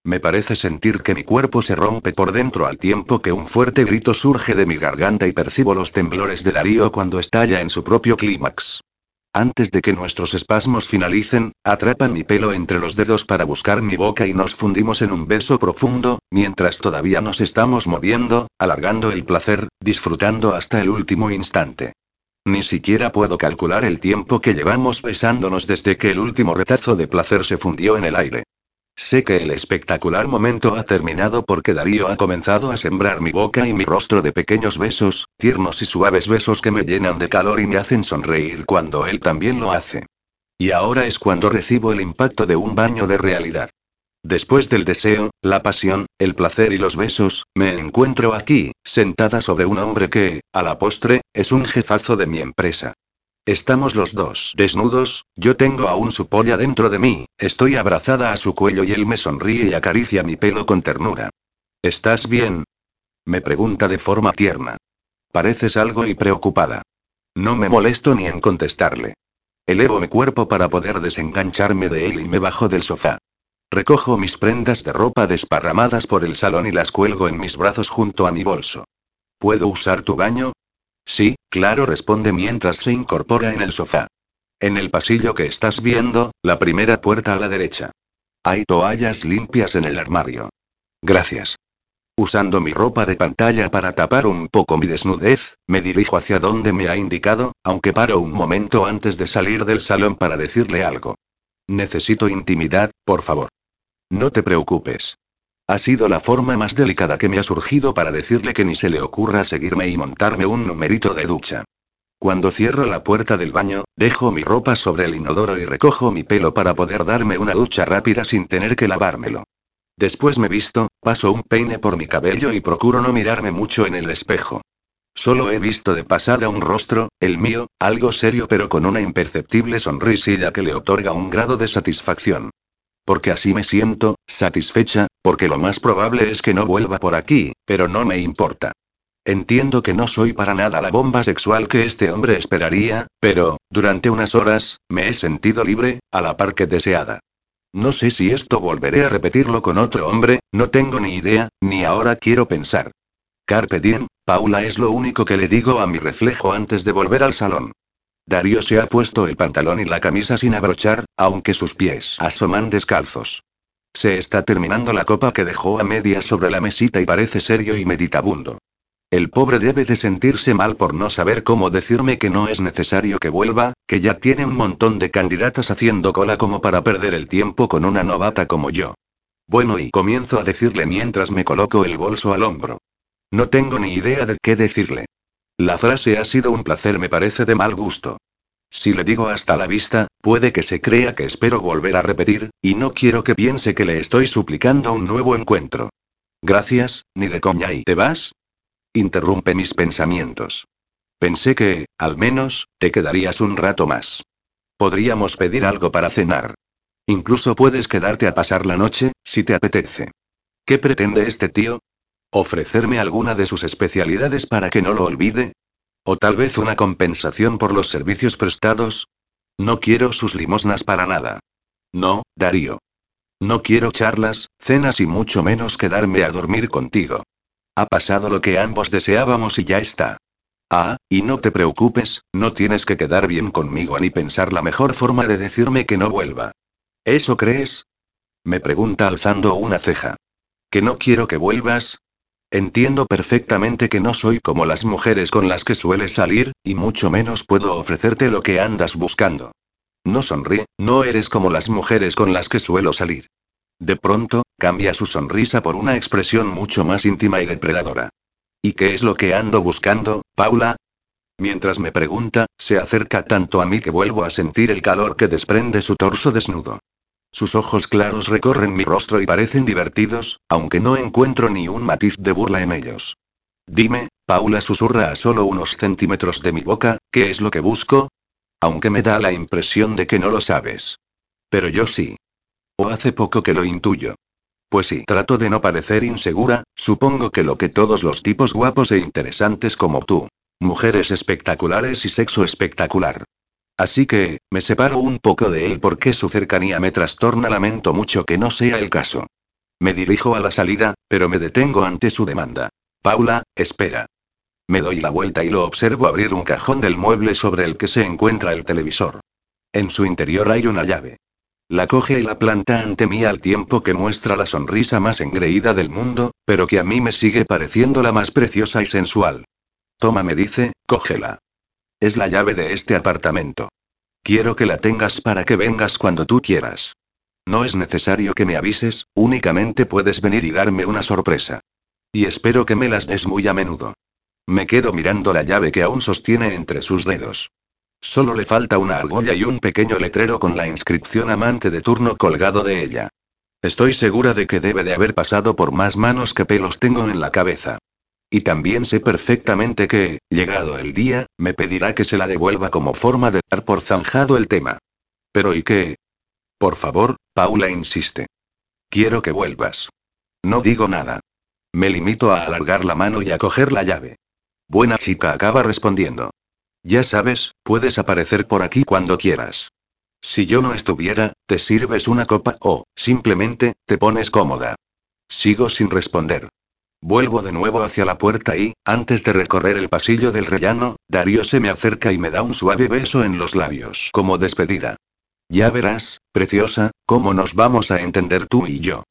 Me parece sentir que mi cuerpo se rompe por dentro al tiempo que un fuerte grito surge de mi garganta y percibo los temblores de Darío cuando estalla en su propio clímax. Antes de que nuestros espasmos finalicen, atrapan mi pelo entre los dedos para buscar mi boca y nos fundimos en un beso profundo, mientras todavía nos estamos moviendo, alargando el placer, disfrutando hasta el último instante. Ni siquiera puedo calcular el tiempo que llevamos besándonos desde que el último retazo de placer se fundió en el aire. Sé que el espectacular momento ha terminado porque Darío ha comenzado a sembrar mi boca y mi rostro de pequeños besos, tiernos y suaves besos que me llenan de calor y me hacen sonreír cuando él también lo hace. Y ahora es cuando recibo el impacto de un baño de realidad. Después del deseo, la pasión, el placer y los besos, me encuentro aquí, sentada sobre un hombre que, a la postre, es un jefazo de mi empresa. Estamos los dos desnudos, yo tengo aún su polla dentro de mí, estoy abrazada a su cuello y él me sonríe y acaricia mi pelo con ternura. ¿Estás bien? Me pregunta de forma tierna. Pareces algo y preocupada. No me molesto ni en contestarle. Elevo mi cuerpo para poder desengancharme de él y me bajo del sofá. Recojo mis prendas de ropa desparramadas por el salón y las cuelgo en mis brazos junto a mi bolso. ¿Puedo usar tu baño? Sí, claro, responde mientras se incorpora en el sofá. En el pasillo que estás viendo, la primera puerta a la derecha. Hay toallas limpias en el armario. Gracias. Usando mi ropa de pantalla para tapar un poco mi desnudez, me dirijo hacia donde me ha indicado, aunque paro un momento antes de salir del salón para decirle algo. Necesito intimidad, por favor. No te preocupes. Ha sido la forma más delicada que me ha surgido para decirle que ni se le ocurra seguirme y montarme un numerito de ducha. Cuando cierro la puerta del baño, dejo mi ropa sobre el inodoro y recojo mi pelo para poder darme una ducha rápida sin tener que lavármelo. Después me visto, paso un peine por mi cabello y procuro no mirarme mucho en el espejo. Solo he visto de pasada un rostro, el mío, algo serio pero con una imperceptible sonrisilla que le otorga un grado de satisfacción. Porque así me siento, satisfecha, porque lo más probable es que no vuelva por aquí, pero no me importa. Entiendo que no soy para nada la bomba sexual que este hombre esperaría, pero, durante unas horas, me he sentido libre, a la par que deseada. No sé si esto volveré a repetirlo con otro hombre, no tengo ni idea, ni ahora quiero pensar. Carpe diem, Paula es lo único que le digo a mi reflejo antes de volver al salón. Darío se ha puesto el pantalón y la camisa sin abrochar, aunque sus pies asoman descalzos. Se está terminando la copa que dejó a media sobre la mesita y parece serio y meditabundo. El pobre debe de sentirse mal por no saber cómo decirme que no es necesario que vuelva, que ya tiene un montón de candidatas haciendo cola como para perder el tiempo con una novata como yo. Bueno, y comienzo a decirle mientras me coloco el bolso al hombro. No tengo ni idea de qué decirle. La frase ha sido un placer me parece de mal gusto. Si le digo hasta la vista, puede que se crea que espero volver a repetir, y no quiero que piense que le estoy suplicando un nuevo encuentro. Gracias, ni de coña y te vas. Interrumpe mis pensamientos. Pensé que, al menos, te quedarías un rato más. Podríamos pedir algo para cenar. Incluso puedes quedarte a pasar la noche, si te apetece. ¿Qué pretende este tío? ¿Ofrecerme alguna de sus especialidades para que no lo olvide? ¿O tal vez una compensación por los servicios prestados? No quiero sus limosnas para nada. No, Darío. No quiero charlas, cenas y mucho menos quedarme a dormir contigo. Ha pasado lo que ambos deseábamos y ya está. Ah, y no te preocupes, no tienes que quedar bien conmigo ni pensar la mejor forma de decirme que no vuelva. ¿Eso crees? Me pregunta alzando una ceja. ¿Que no quiero que vuelvas? Entiendo perfectamente que no soy como las mujeres con las que sueles salir, y mucho menos puedo ofrecerte lo que andas buscando. No sonríe, no eres como las mujeres con las que suelo salir. De pronto, cambia su sonrisa por una expresión mucho más íntima y depredadora. ¿Y qué es lo que ando buscando, Paula? Mientras me pregunta, se acerca tanto a mí que vuelvo a sentir el calor que desprende su torso desnudo. Sus ojos claros recorren mi rostro y parecen divertidos, aunque no encuentro ni un matiz de burla en ellos. Dime, Paula susurra a solo unos centímetros de mi boca, ¿qué es lo que busco? Aunque me da la impresión de que no lo sabes. Pero yo sí. O hace poco que lo intuyo. Pues sí, trato de no parecer insegura, supongo que lo que todos los tipos guapos e interesantes como tú. Mujeres espectaculares y sexo espectacular. Así que, me separo un poco de él porque su cercanía me trastorna. Lamento mucho que no sea el caso. Me dirijo a la salida, pero me detengo ante su demanda. Paula, espera. Me doy la vuelta y lo observo abrir un cajón del mueble sobre el que se encuentra el televisor. En su interior hay una llave. La coge y la planta ante mí al tiempo que muestra la sonrisa más engreída del mundo, pero que a mí me sigue pareciendo la más preciosa y sensual. Toma, me dice, cógela. Es la llave de este apartamento. Quiero que la tengas para que vengas cuando tú quieras. No es necesario que me avises, únicamente puedes venir y darme una sorpresa. Y espero que me las des muy a menudo. Me quedo mirando la llave que aún sostiene entre sus dedos. Solo le falta una argolla y un pequeño letrero con la inscripción amante de turno colgado de ella. Estoy segura de que debe de haber pasado por más manos que pelos tengo en la cabeza. Y también sé perfectamente que, llegado el día, me pedirá que se la devuelva como forma de dar por zanjado el tema. Pero ¿y qué? Por favor, Paula insiste. Quiero que vuelvas. No digo nada. Me limito a alargar la mano y a coger la llave. Buena chica acaba respondiendo. Ya sabes, puedes aparecer por aquí cuando quieras. Si yo no estuviera, te sirves una copa o, simplemente, te pones cómoda. Sigo sin responder. Vuelvo de nuevo hacia la puerta y, antes de recorrer el pasillo del rellano, Darío se me acerca y me da un suave beso en los labios como despedida. Ya verás, preciosa, cómo nos vamos a entender tú y yo.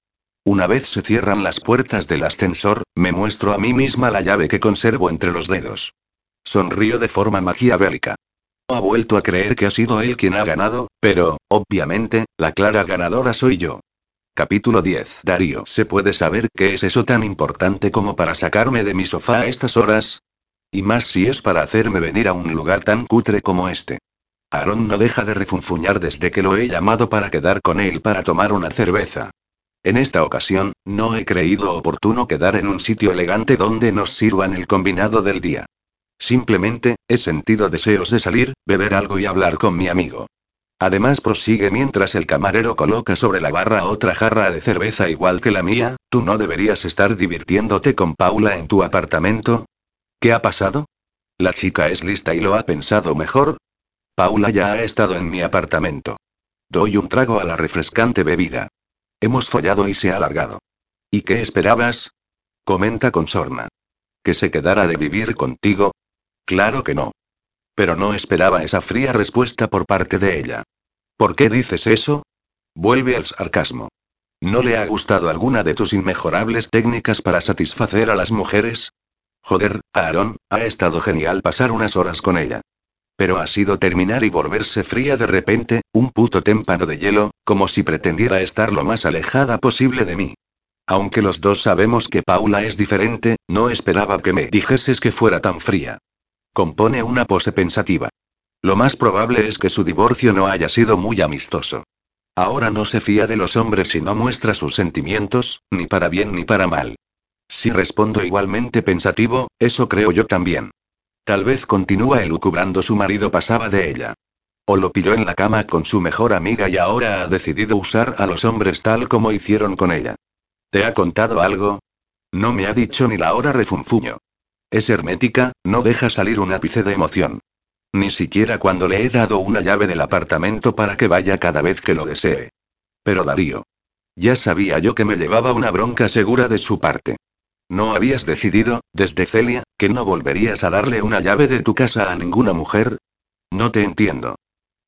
Una vez se cierran las puertas del ascensor, me muestro a mí misma la llave que conservo entre los dedos. Sonrío de forma maquiavélica. Ha vuelto a creer que ha sido él quien ha ganado, pero, obviamente, la clara ganadora soy yo. Capítulo 10. Darío. ¿Se puede saber qué es eso tan importante como para sacarme de mi sofá a estas horas? Y más si es para hacerme venir a un lugar tan cutre como este. Aaron no deja de refunfuñar desde que lo he llamado para quedar con él para tomar una cerveza. En esta ocasión, no he creído oportuno quedar en un sitio elegante donde nos sirvan el combinado del día. Simplemente, he sentido deseos de salir, beber algo y hablar con mi amigo. Además prosigue mientras el camarero coloca sobre la barra otra jarra de cerveza igual que la mía, ¿tú no deberías estar divirtiéndote con Paula en tu apartamento? ¿Qué ha pasado? ¿La chica es lista y lo ha pensado mejor? Paula ya ha estado en mi apartamento. Doy un trago a la refrescante bebida. Hemos follado y se ha alargado. ¿Y qué esperabas? Comenta con sorna. ¿Que se quedara de vivir contigo? Claro que no. Pero no esperaba esa fría respuesta por parte de ella. ¿Por qué dices eso? Vuelve al sarcasmo. ¿No le ha gustado alguna de tus inmejorables técnicas para satisfacer a las mujeres? Joder, Aaron, ha estado genial pasar unas horas con ella. Pero ha sido terminar y volverse fría de repente, un puto témpano de hielo, como si pretendiera estar lo más alejada posible de mí. Aunque los dos sabemos que Paula es diferente, no esperaba que me dijeses que fuera tan fría. Compone una pose pensativa. Lo más probable es que su divorcio no haya sido muy amistoso. Ahora no se fía de los hombres y no muestra sus sentimientos, ni para bien ni para mal. Si respondo igualmente pensativo, eso creo yo también. Tal vez continúa elucubrando su marido pasaba de ella. O lo pilló en la cama con su mejor amiga y ahora ha decidido usar a los hombres tal como hicieron con ella. ¿Te ha contado algo? No me ha dicho ni la hora refunfuño. Es hermética, no deja salir un ápice de emoción. Ni siquiera cuando le he dado una llave del apartamento para que vaya cada vez que lo desee. Pero Darío. Ya sabía yo que me llevaba una bronca segura de su parte. ¿No habías decidido, desde Celia, que no volverías a darle una llave de tu casa a ninguna mujer? No te entiendo.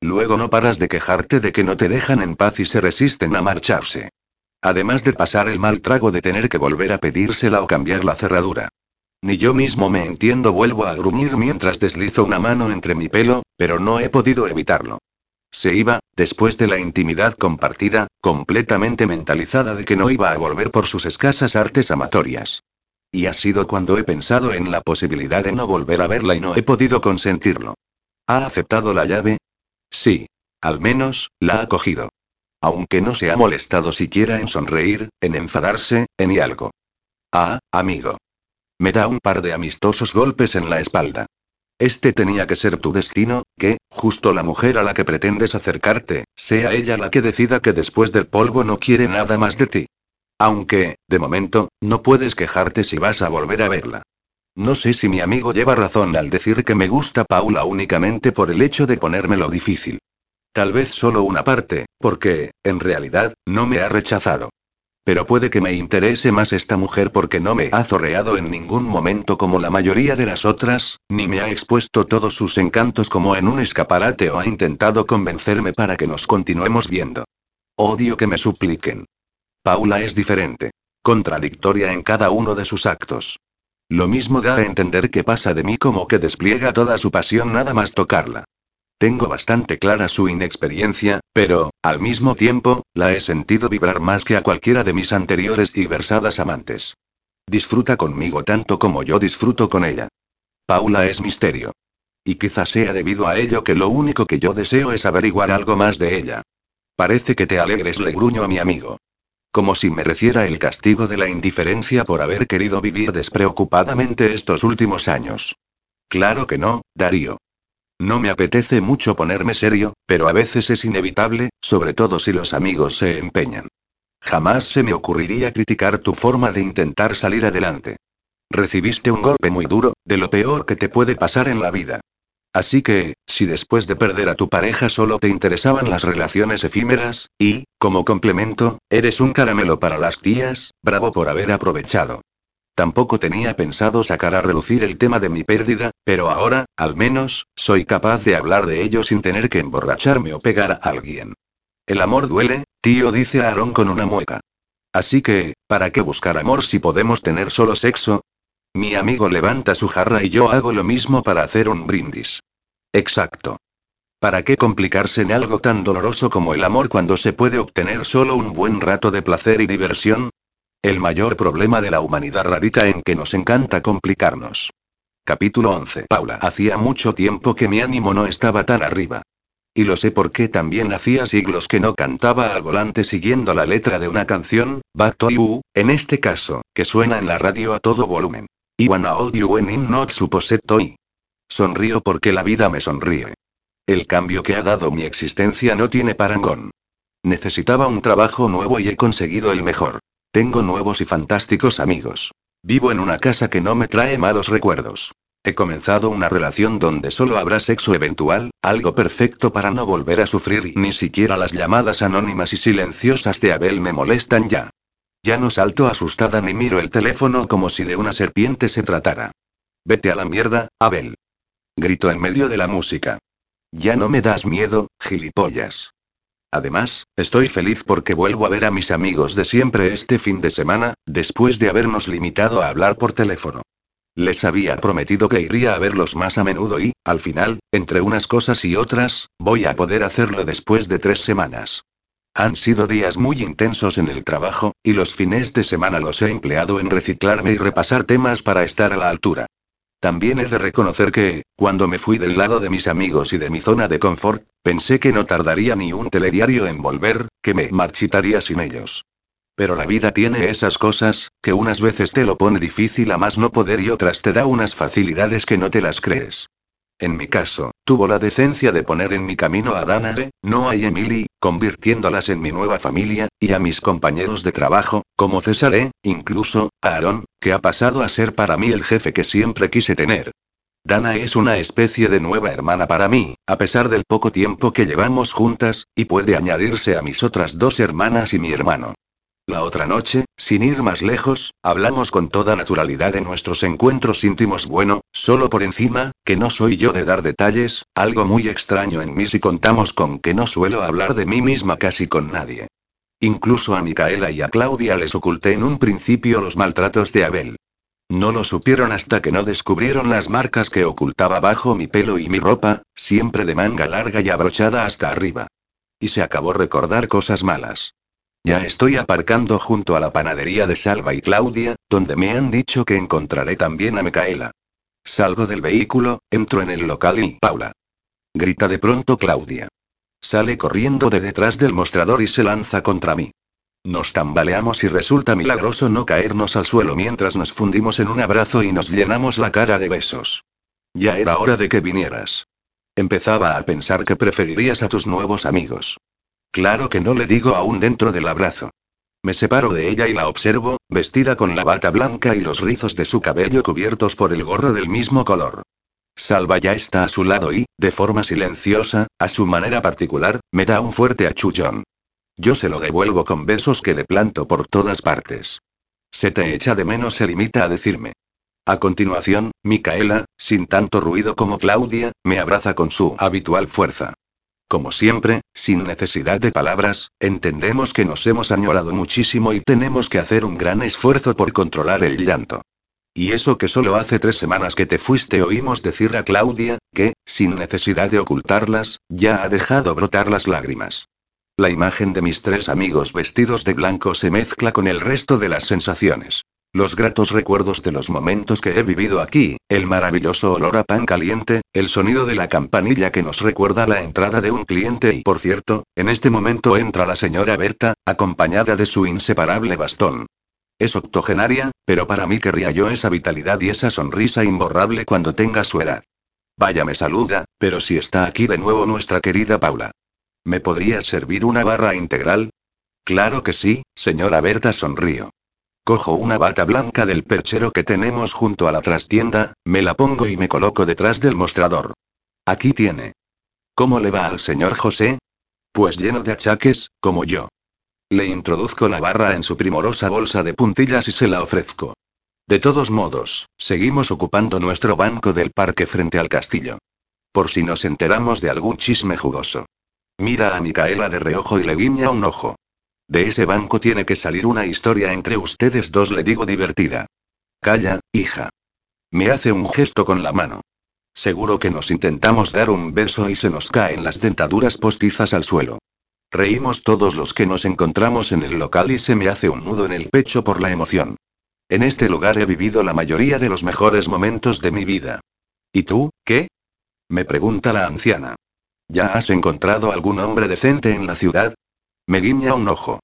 Luego no paras de quejarte de que no te dejan en paz y se resisten a marcharse. Además de pasar el mal trago de tener que volver a pedírsela o cambiar la cerradura. Ni yo mismo me entiendo, vuelvo a gruñir mientras deslizo una mano entre mi pelo, pero no he podido evitarlo. Se iba, después de la intimidad compartida, completamente mentalizada de que no iba a volver por sus escasas artes amatorias. Y ha sido cuando he pensado en la posibilidad de no volver a verla y no he podido consentirlo. ¿Ha aceptado la llave? Sí. Al menos, la ha cogido. Aunque no se ha molestado siquiera en sonreír, en enfadarse, en algo. Ah, amigo. Me da un par de amistosos golpes en la espalda. Este tenía que ser tu destino, que, justo la mujer a la que pretendes acercarte, sea ella la que decida que después del polvo no quiere nada más de ti. Aunque, de momento, no puedes quejarte si vas a volver a verla. No sé si mi amigo lleva razón al decir que me gusta Paula únicamente por el hecho de ponérmelo difícil. Tal vez solo una parte, porque, en realidad, no me ha rechazado. Pero puede que me interese más esta mujer porque no me ha zorreado en ningún momento como la mayoría de las otras, ni me ha expuesto todos sus encantos como en un escaparate o ha intentado convencerme para que nos continuemos viendo. Odio que me supliquen. Paula es diferente. Contradictoria en cada uno de sus actos. Lo mismo da a entender que pasa de mí como que despliega toda su pasión nada más tocarla. Tengo bastante clara su inexperiencia, pero, al mismo tiempo, la he sentido vibrar más que a cualquiera de mis anteriores y versadas amantes. Disfruta conmigo tanto como yo disfruto con ella. Paula es misterio. Y quizás sea debido a ello que lo único que yo deseo es averiguar algo más de ella. Parece que te alegres, le gruño a mi amigo. Como si mereciera el castigo de la indiferencia por haber querido vivir despreocupadamente estos últimos años. Claro que no, Darío. No me apetece mucho ponerme serio, pero a veces es inevitable, sobre todo si los amigos se empeñan. Jamás se me ocurriría criticar tu forma de intentar salir adelante. Recibiste un golpe muy duro, de lo peor que te puede pasar en la vida. Así que, si después de perder a tu pareja solo te interesaban las relaciones efímeras, y, como complemento, eres un caramelo para las tías, bravo por haber aprovechado. Tampoco tenía pensado sacar a relucir el tema de mi pérdida, pero ahora, al menos, soy capaz de hablar de ello sin tener que emborracharme o pegar a alguien. El amor duele, tío, dice Aaron con una mueca. Así que, ¿para qué buscar amor si podemos tener solo sexo? Mi amigo levanta su jarra y yo hago lo mismo para hacer un brindis. Exacto. ¿Para qué complicarse en algo tan doloroso como el amor cuando se puede obtener solo un buen rato de placer y diversión? El mayor problema de la humanidad radica en que nos encanta complicarnos. Capítulo 11. Paula. Hacía mucho tiempo que mi ánimo no estaba tan arriba. Y lo sé porque también hacía siglos que no cantaba al volante siguiendo la letra de una canción, Back en este caso, que suena en la radio a todo volumen. I wanna hold you when I'm not supposed to. Sonrío porque la vida me sonríe. El cambio que ha dado mi existencia no tiene parangón. Necesitaba un trabajo nuevo y he conseguido el mejor. Tengo nuevos y fantásticos amigos. Vivo en una casa que no me trae malos recuerdos. He comenzado una relación donde solo habrá sexo eventual, algo perfecto para no volver a sufrir y ni siquiera las llamadas anónimas y silenciosas de Abel me molestan ya. Ya no salto asustada ni miro el teléfono como si de una serpiente se tratara. Vete a la mierda, Abel. Grito en medio de la música. Ya no me das miedo, gilipollas. Además, estoy feliz porque vuelvo a ver a mis amigos de siempre este fin de semana, después de habernos limitado a hablar por teléfono. Les había prometido que iría a verlos más a menudo y, al final, entre unas cosas y otras, voy a poder hacerlo después de tres semanas. Han sido días muy intensos en el trabajo, y los fines de semana los he empleado en reciclarme y repasar temas para estar a la altura. También he de reconocer que, cuando me fui del lado de mis amigos y de mi zona de confort, pensé que no tardaría ni un telediario en volver, que me marchitaría sin ellos. Pero la vida tiene esas cosas, que unas veces te lo pone difícil a más no poder y otras te da unas facilidades que no te las crees. En mi caso, tuvo la decencia de poner en mi camino a Danae, no a Emily, convirtiéndolas en mi nueva familia, y a mis compañeros de trabajo, como César e, incluso, a Aaron, que ha pasado a ser para mí el jefe que siempre quise tener. Dana es una especie de nueva hermana para mí, a pesar del poco tiempo que llevamos juntas, y puede añadirse a mis otras dos hermanas y mi hermano. La otra noche, sin ir más lejos, hablamos con toda naturalidad de nuestros encuentros íntimos. Bueno, solo por encima, que no soy yo de dar detalles, algo muy extraño en mí si contamos con que no suelo hablar de mí misma casi con nadie. Incluso a Micaela y a Claudia les oculté en un principio los maltratos de Abel. No lo supieron hasta que no descubrieron las marcas que ocultaba bajo mi pelo y mi ropa, siempre de manga larga y abrochada hasta arriba. Y se acabó recordar cosas malas. Ya estoy aparcando junto a la panadería de Salva y Claudia, donde me han dicho que encontraré también a Micaela. Salgo del vehículo, entro en el local y Paula. Grita de pronto Claudia. Sale corriendo de detrás del mostrador y se lanza contra mí. Nos tambaleamos y resulta milagroso no caernos al suelo mientras nos fundimos en un abrazo y nos llenamos la cara de besos. Ya era hora de que vinieras. Empezaba a pensar que preferirías a tus nuevos amigos. Claro que no le digo aún dentro del abrazo. Me separo de ella y la observo, vestida con la bata blanca y los rizos de su cabello cubiertos por el gorro del mismo color. Salva ya está a su lado y, de forma silenciosa, a su manera particular, me da un fuerte achullón. Yo se lo devuelvo con besos que le planto por todas partes. Se te echa de menos, se limita a decirme. A continuación, Micaela, sin tanto ruido como Claudia, me abraza con su habitual fuerza. Como siempre, sin necesidad de palabras, entendemos que nos hemos añorado muchísimo y tenemos que hacer un gran esfuerzo por controlar el llanto. Y eso que solo hace tres semanas que te fuiste oímos decir a Claudia, que, sin necesidad de ocultarlas, ya ha dejado brotar las lágrimas. La imagen de mis tres amigos vestidos de blanco se mezcla con el resto de las sensaciones. Los gratos recuerdos de los momentos que he vivido aquí, el maravilloso olor a pan caliente, el sonido de la campanilla que nos recuerda la entrada de un cliente y por cierto, en este momento entra la señora Berta, acompañada de su inseparable bastón. Es octogenaria, pero para mí querría yo esa vitalidad y esa sonrisa imborrable cuando tenga su edad. Vaya me saluda, pero si está aquí de nuevo nuestra querida Paula. ¿Me podría servir una barra integral? Claro que sí, señora Berta sonrío. Cojo una bata blanca del perchero que tenemos junto a la trastienda, me la pongo y me coloco detrás del mostrador. Aquí tiene. ¿Cómo le va al señor José? Pues lleno de achaques, como yo. Le introduzco la barra en su primorosa bolsa de puntillas y se la ofrezco. De todos modos, seguimos ocupando nuestro banco del parque frente al castillo. Por si nos enteramos de algún chisme jugoso. Mira a Micaela de reojo y le guiña un ojo. De ese banco tiene que salir una historia entre ustedes dos, le digo divertida. Calla, hija. Me hace un gesto con la mano. Seguro que nos intentamos dar un beso y se nos caen las dentaduras postizas al suelo. Reímos todos los que nos encontramos en el local y se me hace un nudo en el pecho por la emoción. En este lugar he vivido la mayoría de los mejores momentos de mi vida. ¿Y tú, qué? Me pregunta la anciana. ¿Ya has encontrado algún hombre decente en la ciudad? Me guiña un ojo.